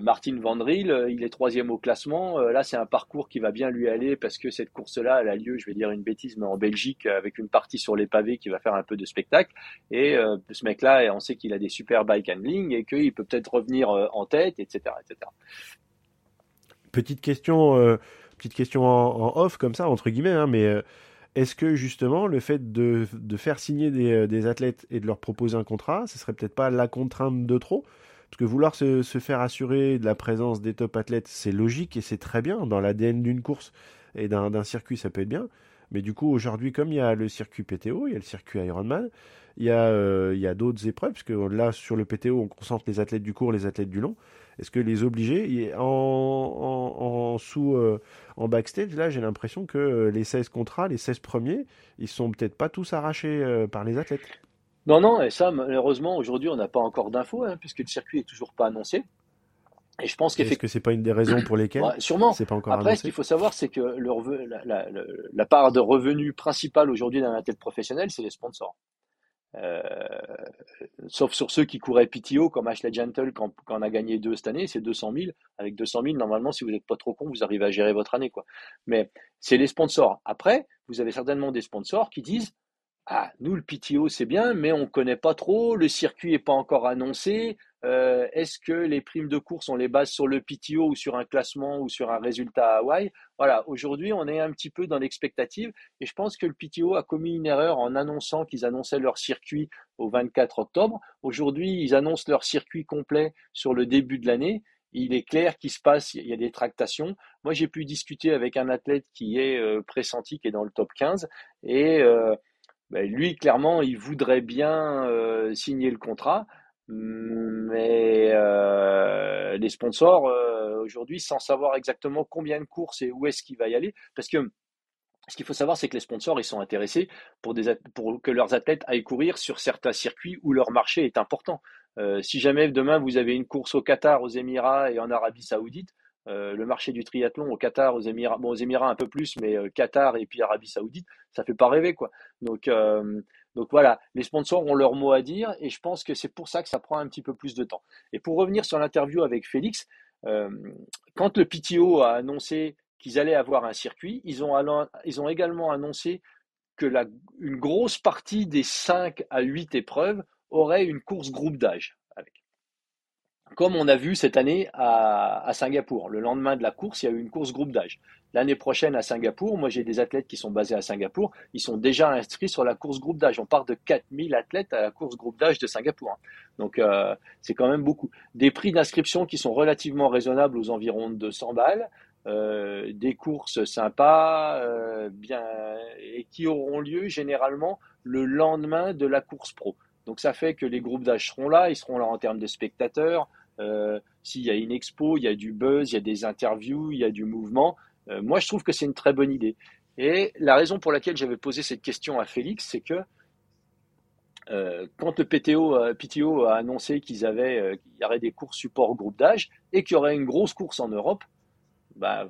Martin Van euh, il est troisième au classement. Euh, là, c'est un parcours qui va bien lui aller parce que cette course-là, elle a lieu, je vais dire une bêtise, mais en Belgique, avec une partie sur les pavés qui va faire un peu de spectacle. Et ce mec-là, on sait qu'il a des super bike handling et qu'il peut peut-être revenir en tête, etc., etc.
Petite question, petite question en, off comme ça entre guillemets, hein, mais est-ce que justement le fait de, faire signer des, des, athlètes et de leur proposer un contrat, ce serait peut-être pas la contrainte de trop? Parce que vouloir se, faire assurer de la présence des top athlètes, c'est logique et c'est très bien. Dans l'ADN d'une course et d'un circuit, ça peut être bien. Mais du coup, aujourd'hui, comme il y a le circuit PTO, il y a le circuit Ironman, il y a, euh, d'autres épreuves, parce que là, sur le PTO, on concentre les athlètes du court, les athlètes du long. Est-ce que les obliger en, en, sous euh, en backstage, là, j'ai l'impression que euh, les 16 contrats, les 16 premiers, ils sont peut-être pas tous arrachés par les athlètes.
Non, non, et ça, malheureusement, aujourd'hui, on n'a pas encore d'infos, hein, puisque le circuit est toujours pas annoncé.
Et je pense qu'effectivement. Est-ce que c'est pas une des raisons pour lesquelles
Sûrement. C'est pas encore Après, ce qu'il faut savoir, c'est que le la, la, part de revenus principale aujourd'hui d'un athlète professionnel, c'est les sponsors. Euh, sauf sur ceux qui couraient PTO, comme Ashley Gentle, quand, quand on a gagné deux cette année, c'est 200 000. Avec 200 000, normalement, si vous n'êtes pas trop con, vous arrivez à gérer votre année. quoi. Mais c'est les sponsors. Après, vous avez certainement des sponsors qui disent ah, nous, le PTO, c'est bien, mais on ne connaît pas trop, le circuit n'est pas encore annoncé. Euh, est-ce que les primes de course, on les base sur le PTO ou sur un classement ou sur un résultat à Hawaï? Voilà, aujourd'hui, on est un petit peu dans l'expectative et je pense que le PTO a commis une erreur en annonçant qu'ils annonçaient leur circuit au 24 octobre. Aujourd'hui, ils annoncent leur circuit complet sur le début de l'année il est clair qu'il se passe, il y a des tractations. Moi, j'ai pu discuter avec un athlète qui est euh, pressenti, qui est dans le top 15, et euh, ben, lui, clairement, il voudrait bien signer le contrat, mais les sponsors, aujourd'hui, sans savoir exactement combien de courses et où est-ce qu'il va y aller, parce que ce qu'il faut savoir, c'est que les sponsors, ils sont intéressés pour que leurs athlètes aillent courir sur certains circuits où leur marché est important. si jamais demain vous avez une course au Qatar, aux Émirats et en Arabie Saoudite, le marché du triathlon au Qatar, aux Émirats, aux Émirats un peu plus, mais Qatar et puis Arabie Saoudite, ça fait pas rêver, quoi. Donc, donc voilà, les sponsors ont leur mot à dire et je pense que c'est pour ça que ça prend un petit peu plus de temps. Et pour revenir sur l'interview avec Félix, quand le PTO a annoncé qu'ils allaient avoir un circuit, ils ont, ils ont également annoncé que la, une grosse partie des 5 à 8 épreuves aurait une course groupe d'âge. Comme on a vu cette année à, Singapour. Le lendemain de la course, il y a eu une course groupe d'âge. L'année prochaine à Singapour, moi j'ai des athlètes qui sont basés à Singapour, ils sont déjà inscrits sur la course groupe d'âge. On part de 4000 athlètes à la course groupe d'âge de Singapour. Hein. Donc euh, c'est quand même beaucoup. Des prix d'inscription qui sont relativement raisonnables aux environs de 200 balles. Euh, des courses sympas, euh, bien, et qui auront lieu généralement le lendemain de la course pro. Donc ça fait que les groupes d'âge seront là, ils seront là en termes de spectateurs. Euh, s'il y a une expo, il y a du buzz, il y a des interviews, il y a du mouvement. moi, je trouve que c'est une très bonne idée. Et la raison pour laquelle j'avais posé cette question à Félix, c'est que quand le PTO, PTO a annoncé qu'ils avaient, qu'il y aurait des courses support groupe d'âge et qu'il y aurait une grosse course en Europe, bah,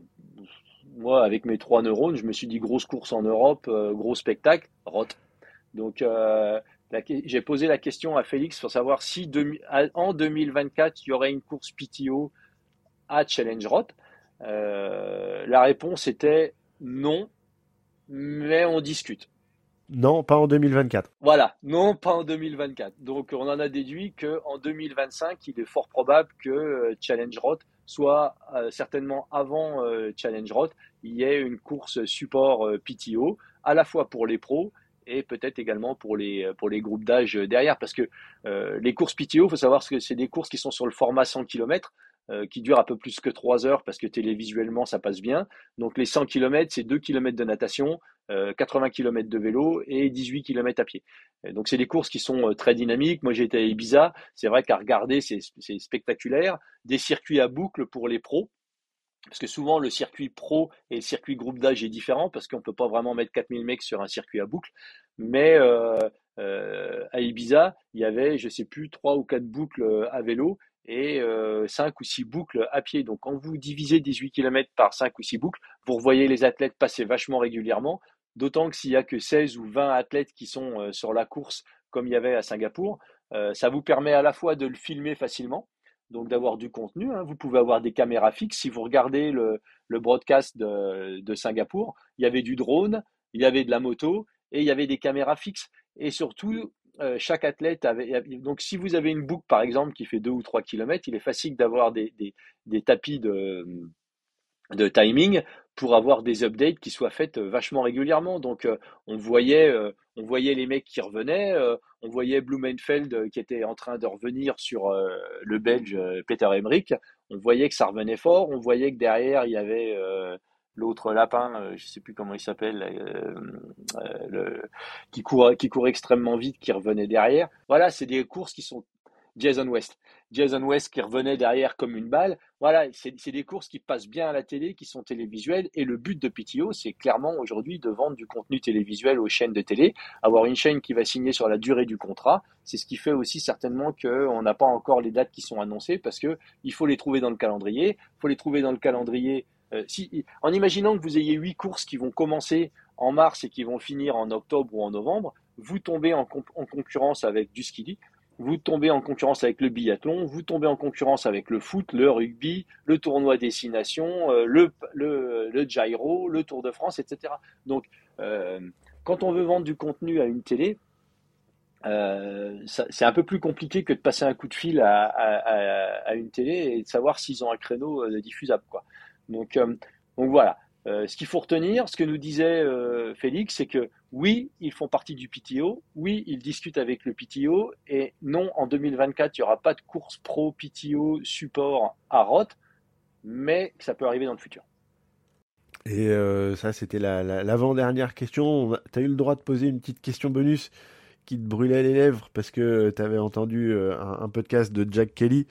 moi, avec mes trois neurones, je me suis dit grosse course en Europe, euh, gros spectacle, rot. Donc, euh, j'ai posé la question à Félix pour savoir si en 2024, il y aurait une course PTO à Challenge Rot. Euh, la réponse était non, mais on discute.
Non, pas en 2024.
Voilà, non, pas en 2024. Donc, on en a déduit qu'en 2025, il est fort probable que Challenge Rot soit euh, certainement avant euh, Challenge Roth, il y ait une course support euh, PTO, à la fois pour les pros et peut-être également pour les, pour les groupes d'âge derrière, parce que les courses PTO, il faut savoir que c'est des courses qui sont sur le format 100 km, qui durent un peu plus que 3 heures, parce que télévisuellement, ça passe bien. Donc les 100 km, c'est 2 km de natation, 80 km de vélo et 18 km à pied. Donc c'est des courses qui sont très dynamiques. Moi été à Ibiza, c'est vrai qu'à regarder c'est spectaculaire. Des circuits à boucle pour les pros, parce que souvent le circuit pro et le circuit groupe d'âge est différent parce qu'on peut pas vraiment mettre 4000 mecs sur un circuit à boucle. Mais euh, euh, à Ibiza, il y avait, je sais plus, trois ou quatre boucles à vélo et euh, 5 ou 6 boucles à pied. Donc quand vous divisez 18 km par 5 ou 6 boucles, vous revoyez les athlètes passer vachement régulièrement. D'autant que s'il y a que 16 ou 20 athlètes qui sont euh, sur la course, comme il y avait à Singapour, euh, ça vous permet à la fois de le filmer facilement, donc d'avoir du contenu. Hein. Vous pouvez avoir des caméras fixes. Si vous regardez le, broadcast de, Singapour, il y avait du drone, il y avait de la moto et il y avait des caméras fixes. Et surtout, euh, chaque athlète avait. Donc, si vous avez une boucle, par exemple, qui fait 2 ou 3 km, il est facile d'avoir des, tapis de, de timing pour avoir des updates qui soient faites euh, vachement régulièrement. Donc euh, on voyait euh, on voyait les mecs qui revenaient, on voyait Blumenfeld qui était en train de revenir sur le Belge Peter Emmerich, on voyait que ça revenait fort, on voyait que derrière il y avait l'autre lapin, je sais plus comment il s'appelle, qui court qui court extrêmement vite, qui revenait derrière. Voilà, c'est des courses qui sont Jason West. Jason West qui revenait derrière comme une balle. Voilà, c'est des courses qui passent bien à la télé, qui sont télévisuelles. Et le but de PTO, c'est clairement aujourd'hui de vendre du contenu télévisuel aux chaînes de télé, avoir une chaîne qui va signer sur la durée du contrat. C'est ce qui fait aussi certainement qu'on n'a pas encore les dates qui sont annoncées parce que il faut les trouver dans le calendrier. Il faut les trouver dans le calendrier. Euh, si, en imaginant que vous ayez huit courses qui vont commencer en mars et qui vont finir en octobre ou en novembre, vous tombez en, en concurrence avec du ski vous tombez en concurrence avec le biathlon, vous tombez en concurrence avec le foot, le rugby, le tournoi destination, euh, le, le, le, gyro, le Tour de France, etc. Donc, euh, quand on veut vendre du contenu à une télé, euh, c'est un peu plus compliqué que de passer un coup de fil à, à, à une télé et de savoir s'ils ont un créneau diffusable. Quoi. Donc, donc voilà. Euh, ce qu'il faut retenir, ce que nous disait euh, Félix, c'est que oui, ils font partie du PTO, oui, ils discutent avec le PTO, et non, en 2024, il n'y aura pas de course pro PTO support à Roth, mais ça peut arriver dans le futur.
Et euh, ça, c'était l'avant-dernière question. Tu as eu le droit de poser une petite question bonus qui te brûlait les lèvres parce que tu avais entendu un, un, podcast de Jack Kelly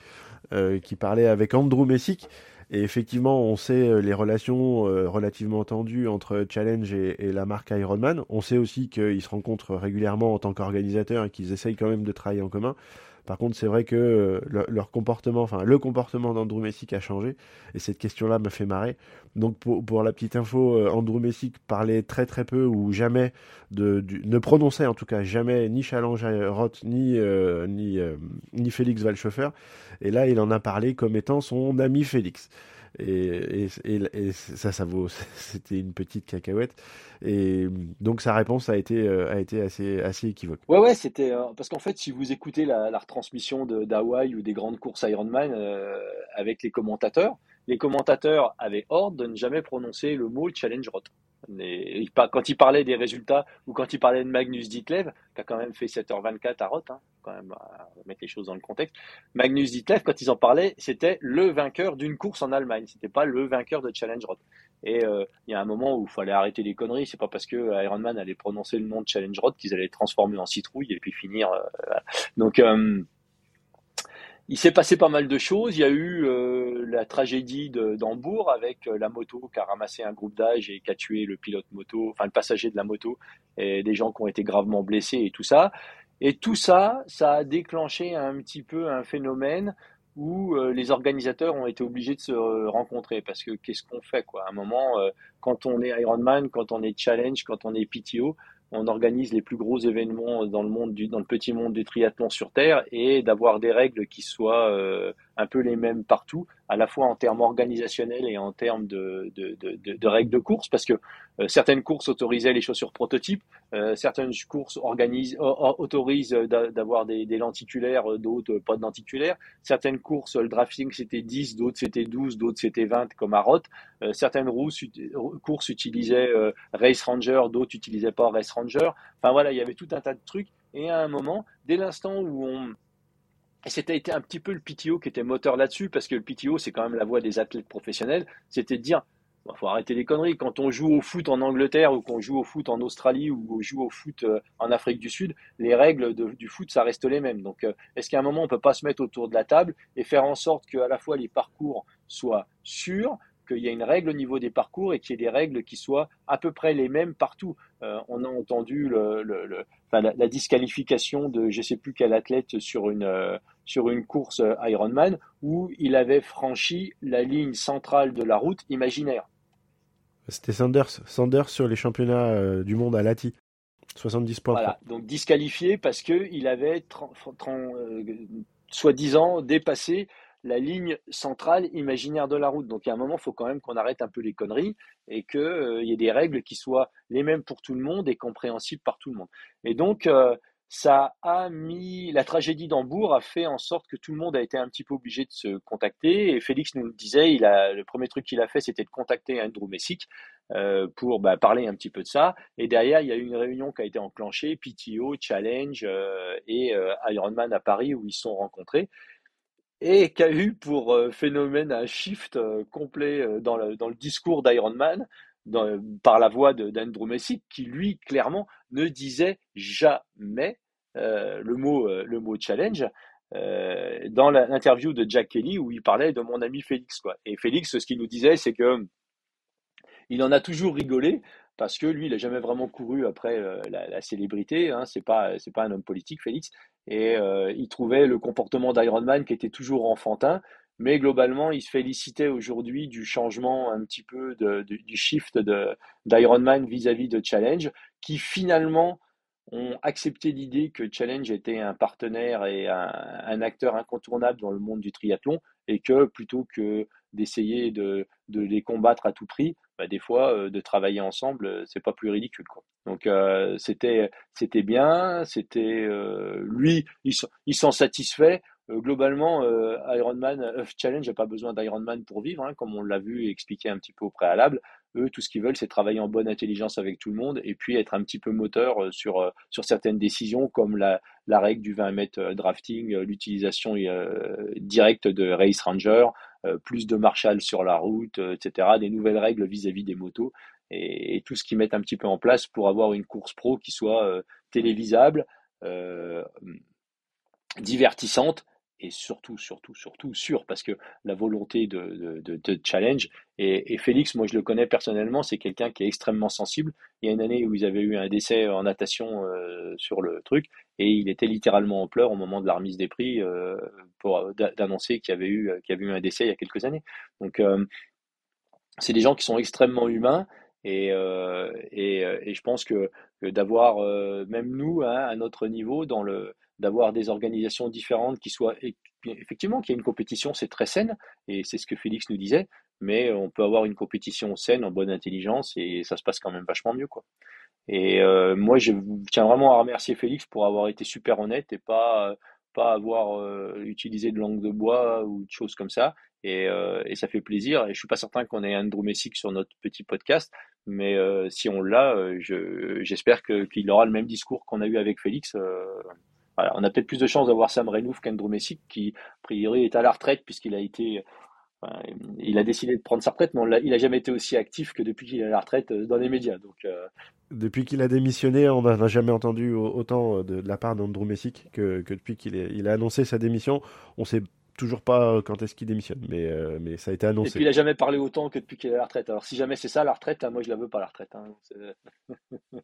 qui parlait avec Andrew Messick. Et effectivement, on sait euh, les relations euh, relativement tendues entre Challenge et, la marque Ironman. On sait aussi qu'ils se rencontrent régulièrement en tant qu'organisateurs et qu'ils essayent quand même de travailler en commun. Par contre, c'est vrai que leur comportement, enfin le comportement d'Andrew Messick a changé, et cette question-là me fait marrer. Donc pour, la petite info, Andrew Messick parlait très très peu ou jamais de, ne prononçait en tout cas jamais ni Challenge Roth ni ni ni Félix Valchofer, et là il en a parlé comme étant son ami Félix. Et, et, ça, ça vaut. C'était une petite cacahuète. Et donc sa réponse a été, euh, a été assez, assez équivoque.
Ouais, ouais, c'était euh, parce qu'en fait, si vous écoutez la, la retransmission d'Hawaï ou des grandes courses Ironman euh, avec les commentateurs, les commentateurs avaient ordre de ne jamais prononcer le mot challenge rot. quand il parlait des résultats ou quand il parlait de Magnus Ditlev, qui a quand même fait 7h24 à Roth, hein, quand même, à mettre les choses dans le contexte. Magnus Ditlev, quand ils en parlaient, c'était le vainqueur d'une course en Allemagne. C'était pas le vainqueur de Challenge Roth. Et euh, il y a un moment où il fallait arrêter les conneries. C'est pas parce que Ironman allait prononcer le nom de Challenge Roth qu'ils allaient transformer en citrouille et puis finir. Euh, Donc, euh, il s'est passé pas mal de choses. Il y a eu euh, la tragédie d'Hambourg avec euh, la moto qui a ramassé un groupe d'âge et qui a tué le pilote moto, enfin le passager de la moto, et des gens qui ont été gravement blessés et tout ça. Et tout ça, ça a déclenché un petit peu un phénomène où euh, les organisateurs ont été obligés de se rencontrer parce que qu'est-ce qu'on fait quoi? À un moment, quand on est Ironman, quand on est Challenge, quand on est PTO, on organise les plus gros événements dans le monde du, dans le petit monde du triathlon sur Terre et d'avoir des règles qui soient euh, un peu les mêmes partout, à la fois en termes organisationnels et en termes de, règles de course, parce que euh, certaines courses autorisaient les chaussures prototypes, euh, certaines courses autorisent d'avoir des, des, lenticulaires, euh, d'autres pas de lenticulaires. Certaines courses, le drafting c'était 10, d'autres c'était 12, d'autres c'était 20 comme à Roth. certaines courses utilisaient Race Ranger, d'autres utilisaient pas Race Ranger. Enfin voilà, il y avait tout un tas de trucs. Et à un moment, dès l'instant où on et c'était un petit peu le PTO qui était moteur là-dessus, parce que le PTO, c'est quand même la voix des athlètes professionnels, c'était de dire, il faut arrêter les conneries. Quand on joue au foot en Angleterre ou qu'on joue au foot en Australie ou on joue au foot euh, en Afrique du Sud, les règles du foot, ça reste les mêmes. Donc, euh, est-ce qu'à un moment, on peut pas se mettre autour de la table et faire en sorte que à la fois les parcours soient sûrs, qu'il y ait une règle au niveau des parcours et qu'il y ait des règles qui soient à peu près les mêmes partout? Euh, on a entendu enfin, la, disqualification de je sais plus quel athlète sur une sur une course euh, Ironman où il avait franchi la ligne centrale de la route imaginaire.
C'était Sanders, Sanders sur les championnats du monde à Lati. 70 points.
Voilà, donc disqualifié parce que il avait soi-disant dépassé la ligne centrale imaginaire de la route. Donc, il y a un moment, il faut quand même qu'on arrête un peu les conneries et qu'il euh, y ait des règles qui soient les mêmes pour tout le monde et compréhensibles par tout le monde. Et donc, euh, ça a mis la tragédie d'Hambourg a fait en sorte que tout le monde a été un petit peu obligé de se contacter. Et Félix nous le disait, il a le premier truc qu'il a fait, c'était de contacter Andrew Messick euh, pour bah, parler un petit peu de ça. Et derrière, il y a eu une réunion qui a été enclenchée, PTO, Challenge et Ironman à Paris où ils se sont rencontrés et qui a eu pour euh, phénomène un shift euh, complet euh, dans le, dans le discours d'Iron Par la voix d'Andrew Messick, qui lui, clairement, ne disait jamais le, mot, le mot challenge. dans l'interview de Jack Kelly où il parlait de mon ami Félix quoi. Et Félix ce qu'il nous disait c'est que il en a toujours rigolé parce que lui, il n'a jamais vraiment couru après euh, la, célébrité. Hein, c'est pas, pas un homme politique, Félix. Et euh, il trouvait le comportement d'Iron Man qui était toujours enfantin, mais globalement, il se félicitait aujourd'hui du changement un petit peu du shift d'Iron Man vis-à-vis de Challenge, qui finalement ont accepté l'idée que Challenge était un partenaire et un, acteur incontournable dans le monde du triathlon, et que plutôt que d'essayer de, de les combattre à tout prix, bah, des fois, euh, de travailler ensemble, euh, c'est pas plus ridicule. Donc euh, c'était bien, c'était lui, il, s'en satisfait. Globalement, Ironman Challenge n'a pas besoin d'Ironman pour vivre, hein, comme on l'a vu et expliqué un petit peu au préalable. Eux, tout ce qu'ils veulent, c'est travailler en bonne intelligence avec tout le monde et puis être un petit peu moteur sur sur certaines décisions, comme la, la règle du 20 mètres drafting, l'utilisation directe de Race Ranger, euh, plus de marshals sur la route, euh, etc., des nouvelles règles vis-à-vis des motos et, tout ce qu'ils mettent un petit peu en place pour avoir une course pro qui soit euh, télévisable, divertissante et surtout, surtout, surtout sûr, parce que la volonté de, de, challenge, et, Félix, moi je le connais personnellement, c'est quelqu'un qui est extrêmement sensible. Il y a une année où ils avaient eu un décès en natation euh, sur le truc, et il était littéralement en pleurs au moment de la remise des prix euh, pour d'annoncer qu'il y avait eu avait eu un décès il y a quelques années. Donc euh, c'est des gens qui sont extrêmement humains et, et, et, je pense que, d'avoir même nous hein, à notre niveau dans le d'avoir des organisations différentes qui soient effectivement qu'il y ait une compétition, c'est très saine et c'est ce que Félix nous disait, mais on peut avoir une compétition saine en bonne intelligence et ça se passe quand même vachement mieux quoi. Et euh, moi je tiens vraiment à remercier Félix pour avoir été super honnête et pas pas avoir euh, utilisé de langue de bois ou de choses comme ça. Et, euh, et, ça fait plaisir. Et je suis pas certain qu'on ait Andrew Messick sur notre petit podcast, mais si on l'a, j'espère qu'il aura le même discours qu'on a eu avec Félix on a peut-être plus de chances d'avoir Sam Renouf qu'Andrew Messick, qui, a priori, est à la retraite, puisqu'il a été. il a décidé de prendre sa retraite, mais il n'a jamais été aussi actif que depuis qu'il est à la retraite euh, dans les médias. Donc, euh,
Depuis qu'il a démissionné, on n'a jamais entendu autant de, la part d'Andrew Messick que, depuis qu'il il a annoncé sa démission. On ne sait toujours pas quand est-ce qu'il démissionne, mais, euh, mais ça a été annoncé. Et
puis il n'a jamais parlé autant que depuis qu'il est à la retraite. Alors si jamais c'est ça la retraite, hein, moi je la veux pas la retraite. Hein.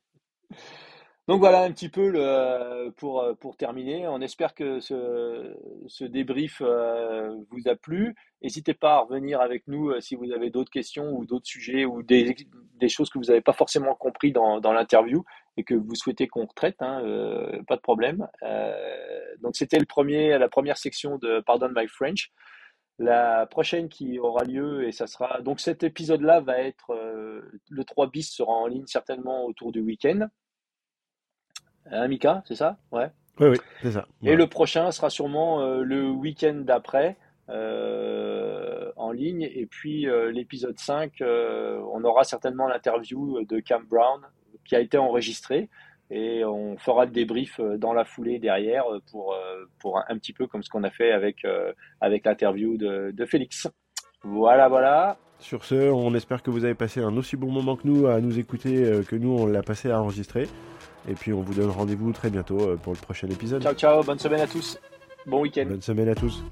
Donc voilà un petit peu le, pour, pour terminer. On espère que ce, ce débrief euh, vous a plu. N'hésitez pas à revenir avec nous euh, si vous avez d'autres questions ou d'autres sujets ou des, des choses que vous n'avez pas forcément compris dans, dans l'interview et que vous souhaitez qu'on traite. Hein, euh, pas de problème. donc c'était la première section de Pardon My French. La prochaine qui aura lieu, et ça sera. Donc cet épisode-là va être. le 3 bis sera en ligne certainement autour du week-end. Hein, Mika, c'est ça?
Ouais. Oui, oui, c'est ça.
Et le prochain sera sûrement euh, le week-end d'après, euh, en ligne. Et puis euh, l'épisode 5, on aura certainement l'interview de Cam Brown qui a été enregistrée. Et on fera le débrief dans la foulée derrière pour, pour un, petit peu comme ce qu'on a fait avec, avec l'interview de, de Félix. Voilà, voilà.
Sur ce, on espère que vous avez passé un aussi bon moment que nous à nous écouter que nous, on l'a passé à enregistrer. Et puis on vous donne rendez-vous très bientôt euh, pour le prochain épisode.
Ciao, ciao, bonne semaine à tous. Bon week-end.
Bonne semaine à tous.